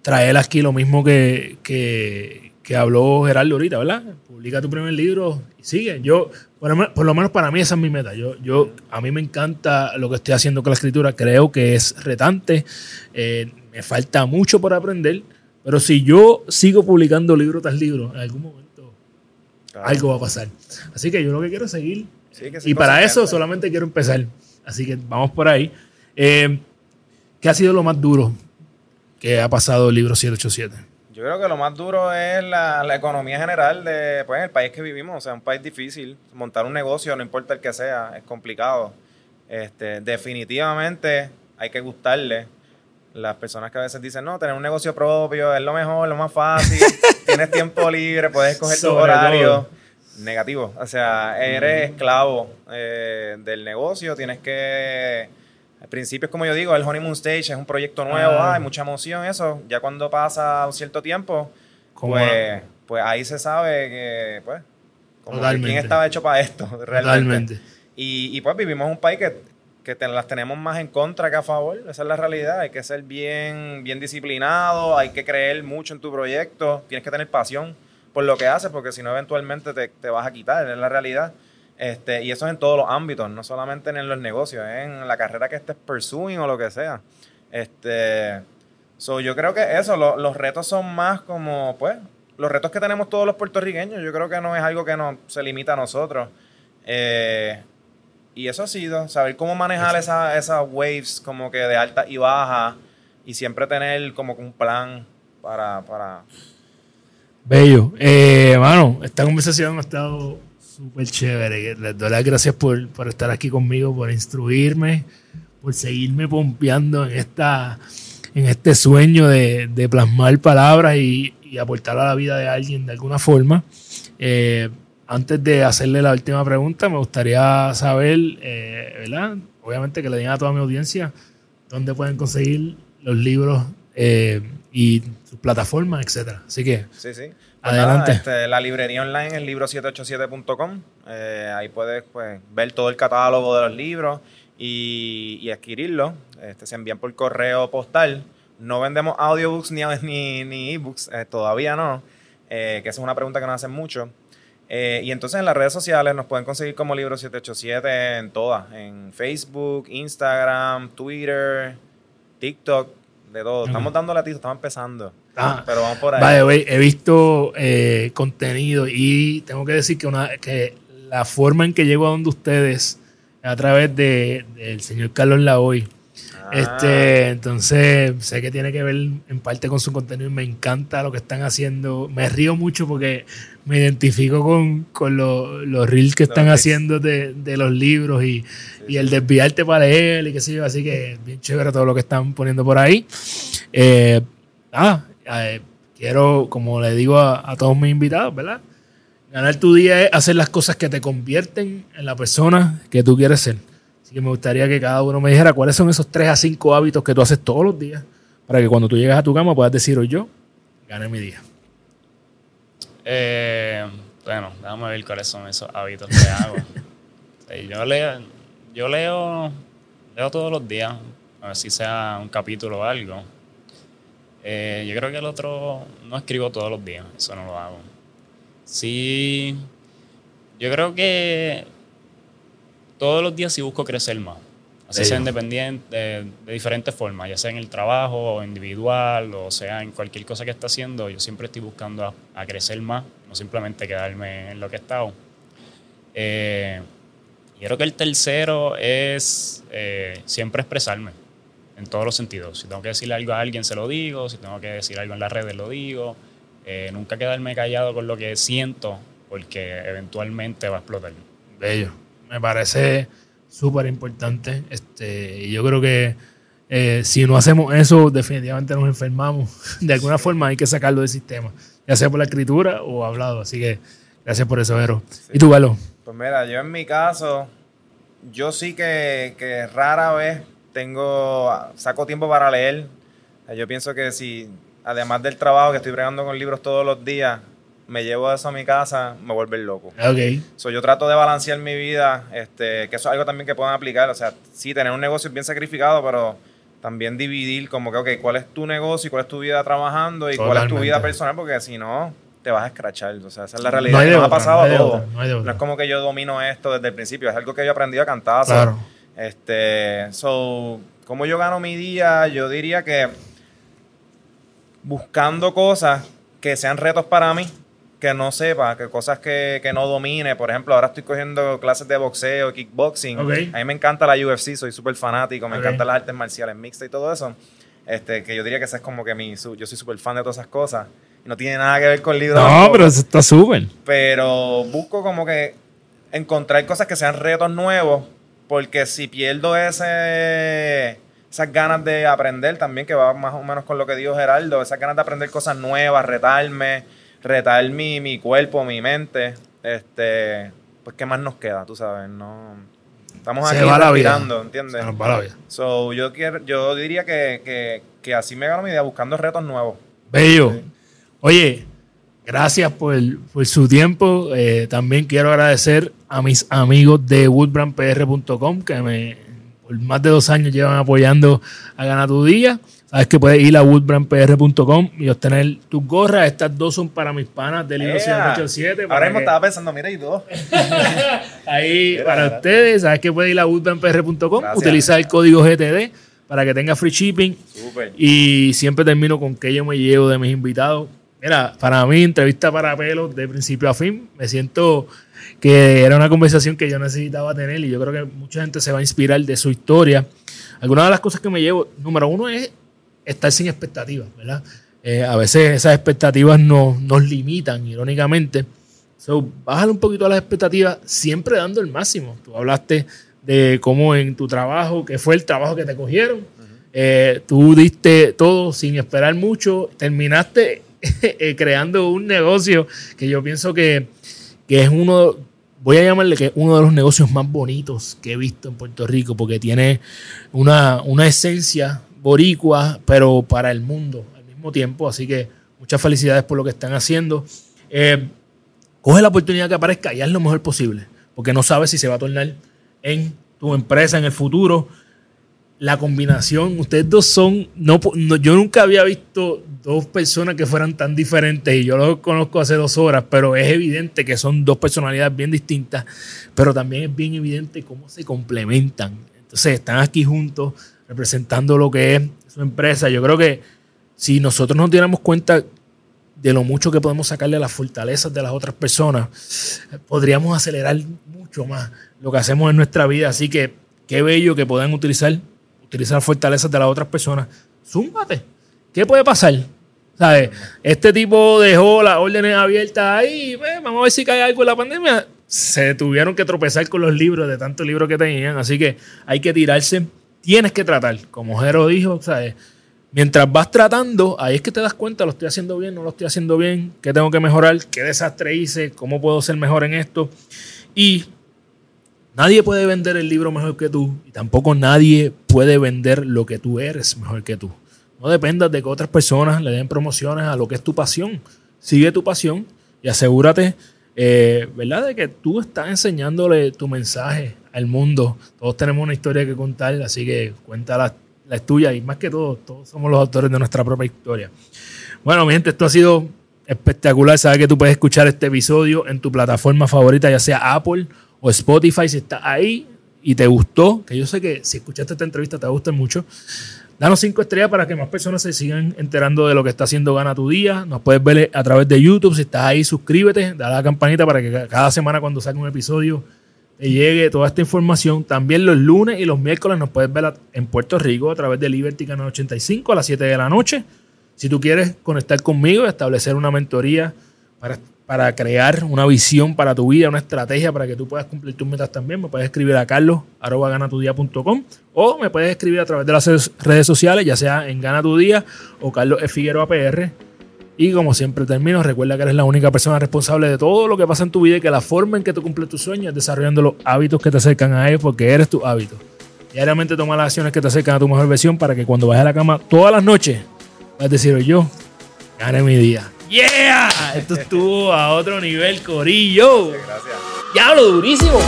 traer aquí lo mismo que, que, que habló Gerardo ahorita, ¿verdad? Publica tu primer libro y sigue. Yo, por, por lo menos para mí esa es mi meta. Yo, yo, a mí me encanta lo que estoy haciendo con la escritura. Creo que es retante. Eh, me falta mucho por aprender. Pero si yo sigo publicando libro tras libro, en algún momento Claro. algo va a pasar. Así que yo lo que quiero es seguir Sí, que sí, y para eso solamente quiero empezar. Así que vamos por ahí. Eh, ¿Qué ha sido lo más duro que ha pasado el libro 787? Yo creo que lo más duro es la, la economía general de pues, el país que vivimos. O sea, un país difícil. Montar un negocio, no importa el que sea, es complicado. Este, definitivamente hay que gustarle. Las personas que a veces dicen, no, tener un negocio propio es lo mejor, lo más fácil. Tienes tiempo libre, puedes escoger tu Sobre horario. todo. Negativo. O sea, eres esclavo eh, del negocio. Tienes que. Al principio es como yo digo, el honeymoon stage es un proyecto nuevo, Ah. hay mucha emoción, eso. Ya cuando pasa un cierto tiempo, ¿Cómo pues, pues ahí se sabe que, pues, como que Totalmente. quién estaba hecho para esto, realmente. Totalmente. Y, y, pues vivimos en un país que, que las tenemos más en contra que a favor. Esa es la realidad. Hay que ser bien, bien disciplinado, hay que creer mucho en tu proyecto, tienes que tener pasión por lo que haces, porque si no, eventualmente te, te vas a quitar, es la realidad. Este, y eso es en todos los ámbitos, no solamente en los negocios, en la carrera que estés pursuing o lo que sea. Este, so, yo creo que eso, lo- los retos son más como, pues, los retos que tenemos todos los puertorriqueños. Yo creo que no es algo que nos, se limita a nosotros. Eh, y eso ha sido, saber cómo manejar esa- esas waves como que de alta y baja y siempre tener como un plan para... para Bello. Eh, mano, esta conversación ha estado súper chévere. Les doy las gracias por, por estar aquí conmigo, por instruirme, por seguirme pompeando en esta, en este sueño de, de plasmar palabras y, y aportar a la vida de alguien de alguna forma. Eh, antes de hacerle la última pregunta, me gustaría saber, eh, ¿verdad? Obviamente que le digan a toda mi audiencia dónde pueden conseguir los libros eh, y sus plataformas, etcétera. Así que, Sí, sí. Pues Adelante. nada, este, la librería online, el libro787.com. eh, ahí puedes pues, ver todo el catálogo de los libros y, y adquirirlos. Este, se envían por correo postal. No vendemos audiobooks ni, ni, ni ebooks, todavía no. que esa es una pregunta que nos hacen mucho. Eh, y entonces en las redes sociales nos pueden conseguir como Libro 787 en todas. En Facebook, Instagram, Twitter, TikTok, de todo. Estamos dando latitos, estamos empezando. Ah, pero vamos por ahí. the way, he visto eh, contenido y tengo que decir que, una, que la forma en que llego a donde ustedes es a través de- del señor Carlos Lavoy. Ah. Este, entonces, sé que tiene que ver en parte con su contenido y me encanta lo que están haciendo. Me río mucho porque me identifico con, con lo- los reels que están haciendo de, de los libros y, y el desviarte para él y qué sé yo. Así que bien chévere todo lo que están poniendo por ahí. Eh, ah, eh, quiero, como le digo a, a todos mis invitados, ¿verdad? Ganar tu día es hacer las cosas que te convierten en la persona que tú quieres ser. Que me gustaría que cada uno me dijera cuáles son esos 3 a 5 hábitos que tú haces todos los días para que cuando tú llegas a tu cama puedas decir hoy yo gané mi día. Eh, bueno, déjame ver cuáles son esos hábitos que hago. Sí, yo leo, yo leo, leo todos los días, a ver si sea un capítulo o algo. Eh, yo creo que el otro no escribo todos los días, eso no lo hago. Sí, yo creo que todos los días sí busco crecer más. Así sea independiente, de, de diferentes formas, ya sea en el trabajo o individual, o sea en cualquier cosa que esté haciendo, yo siempre estoy buscando a, a crecer más, no simplemente quedarme en lo que he estado. Eh, y creo que el tercero es eh, siempre expresarme en todos los sentidos. Si tengo que decirle algo a alguien, se lo digo. Si tengo que decir algo en las redes, lo digo. Eh, nunca quedarme callado con lo que siento, porque eventualmente va a explotar. Bello. Me parece súper importante. Este, y yo creo que eh, si no hacemos eso, definitivamente nos enfermamos. De alguna forma hay que sacarlo del sistema, ya sea por la escritura o hablado. Así que gracias por eso, Vero. ¿Y tú, Galo? Pues mira, yo en mi caso, yo sí que, que rara vez tengo, saco tiempo para leer. Yo pienso que si, además del trabajo que estoy bregando con libros todos los días, me llevo eso a mi casa, me vuelve loco. Ok. So, yo trato de balancear mi vida, este, que eso es algo también que puedan aplicar. O sea, sí, tener un negocio es bien sacrificado, pero también dividir como que, ok, cuál es tu negocio y cuál es tu vida trabajando y cuál es tu vida personal, porque si no, te vas a escrachar. O sea, esa es la No realidad. que nos ha pasado no a todos. no No otra. es como que yo domino esto desde el principio, es algo que yo he aprendido a cantazo. Claro. Este, so, ¿cómo yo gano mi día? Yo diría que buscando cosas que sean retos para mí, que no sepa, que cosas que, que no domine. Por ejemplo, ahora estoy cogiendo clases de boxeo, kickboxing. A mí me encanta la UFC, soy súper fanático, me Ok. encantan las artes marciales mixtas y todo eso. Este, que yo diría que ese es como que mi, su- yo soy súper fan de todas esas cosas. No tiene nada que ver con libros. No, tampoco pero eso está súper. pero busco como que encontrar cosas que sean retos nuevos, porque si pierdo ese esas ganas de aprender también, que va más o menos con lo que dijo Geraldo, esas ganas de aprender cosas nuevas, retarme, retar mi, mi cuerpo, mi mente, este, pues qué más nos queda, tú sabes, no estamos Se aquí respirando, ¿entiendes? Se nos va la vida. So, yo quiero, yo diría que, que, que así me gano mi idea, buscando retos nuevos. Bello. Oye, gracias por, por su tiempo. Eh, también quiero agradecer a mis amigos de woodbrandpr.com que me por más de dos años llevan apoyando a Gana Tu Día. Sabes que puedes ir a woodbrandpr.com y obtener tus gorras. Estas dos son para mis panas del libro ¡Ea! 787. Ahora mismo que- estaba pensando, mira, y dos. Ahí Mira, para ustedes, sabes que puedes ir a woodbrandpr.com, utilizar el código GTD para que tenga free shipping. Y siempre termino con que yo me llevo de mis invitados. Mira, para mí, entrevista para pelos de principio a fin, me siento que era una conversación que yo necesitaba tener y yo creo que mucha gente se va a inspirar de su historia. Algunas de las cosas que me llevo, número uno es estar sin expectativas, ¿verdad? Eh, a veces esas expectativas nos, nos limitan, irónicamente. So, bájale un poquito a las expectativas, siempre dando el máximo. Tú hablaste de cómo en tu trabajo, que fue el trabajo que te cogieron, Eh, tú diste todo sin esperar mucho, terminaste eh, creando un negocio que yo pienso que, que es uno, voy a llamarle que es uno de los negocios más bonitos que he visto en Puerto Rico, porque tiene una, una esencia boricua, pero para el mundo al mismo tiempo. Así que muchas felicidades por lo que están haciendo. Eh, coge la oportunidad que aparezca y haz lo mejor posible, porque no sabes si se va a tornar en tu empresa en el futuro. La combinación, ustedes dos son, no- yo nunca había visto dos personas que fueran tan diferentes y yo los conozco hace dos horas, pero es evidente que son dos personalidades bien distintas, pero también es bien evidente cómo se complementan. Entonces están aquí juntos representando lo que es su empresa. Yo creo que si nosotros nos diéramos cuenta de lo mucho que podemos sacarle a las fortalezas de las otras personas, podríamos acelerar mucho más lo que hacemos en nuestra vida. Así que qué bello que puedan utilizar, utilizar fortalezas de las otras personas. Zúmbate. ¿Qué puede pasar? ¿Sabes? Este tipo dejó las órdenes abiertas ahí. ve, vamos a ver si cae algo en la pandemia. Se tuvieron que tropezar con los libros de tantos libros que tenían. Así que hay que tirarse. Tienes que tratar. Como Jero dijo, ¿sabes? Mientras vas tratando, ahí es que te das cuenta, lo estoy haciendo bien, no lo estoy haciendo bien, qué tengo que mejorar, qué desastre hice, cómo puedo ser mejor en esto. Y nadie puede vender el libro mejor que tú y tampoco nadie puede vender lo que tú eres mejor que tú. No dependas de que otras personas le den promociones a lo que es tu pasión. Sigue tu pasión y asegúrate, eh, ¿verdad?, de que tú estás enseñándole tu mensaje al mundo. Todos tenemos una historia que contar, así que cuéntala la tuya y más que todo, todos somos los autores de nuestra propia historia. Bueno, mi gente, esto ha sido espectacular. Sabes que tú puedes escuchar este episodio en tu plataforma favorita, ya sea Apple o Spotify, si estás ahí y te gustó, que yo sé que si escuchaste esta entrevista te va a gustar mucho. Danos cinco estrellas para que más personas se sigan enterando de lo que está haciendo Gana tu Día. Nos puedes ver a través de YouTube. Si estás ahí, suscríbete, dale a la campanita para que cada semana cuando saque un episodio te llegue toda esta información. También los lunes y los miércoles nos puedes ver en Puerto Rico a través de Liberty Canal 85 a las 7 de la noche. Si tú quieres conectar conmigo y establecer una mentoría para, para crear una visión para tu vida, una estrategia para que tú puedas cumplir tus metas también, me puedes escribir a carlos.ganatudia.com o me puedes escribir a través de las redes sociales, ya sea en Gana Tu Día o Carlos. Figueroa PR. Y como siempre termino, recuerda que eres la única persona responsable de todo lo que pasa en tu vida y que la forma en que tú cumples tus sueños es desarrollando los hábitos que te acercan a él porque eres tu hábito. Diariamente toma las acciones que te acercan a tu mejor versión para que cuando vayas a la cama todas las noches vas a decir yo, gané mi día. ¡Yeah! Esto estuvo a otro nivel, Corillo. Gracias. ¡Diablo, durísimo!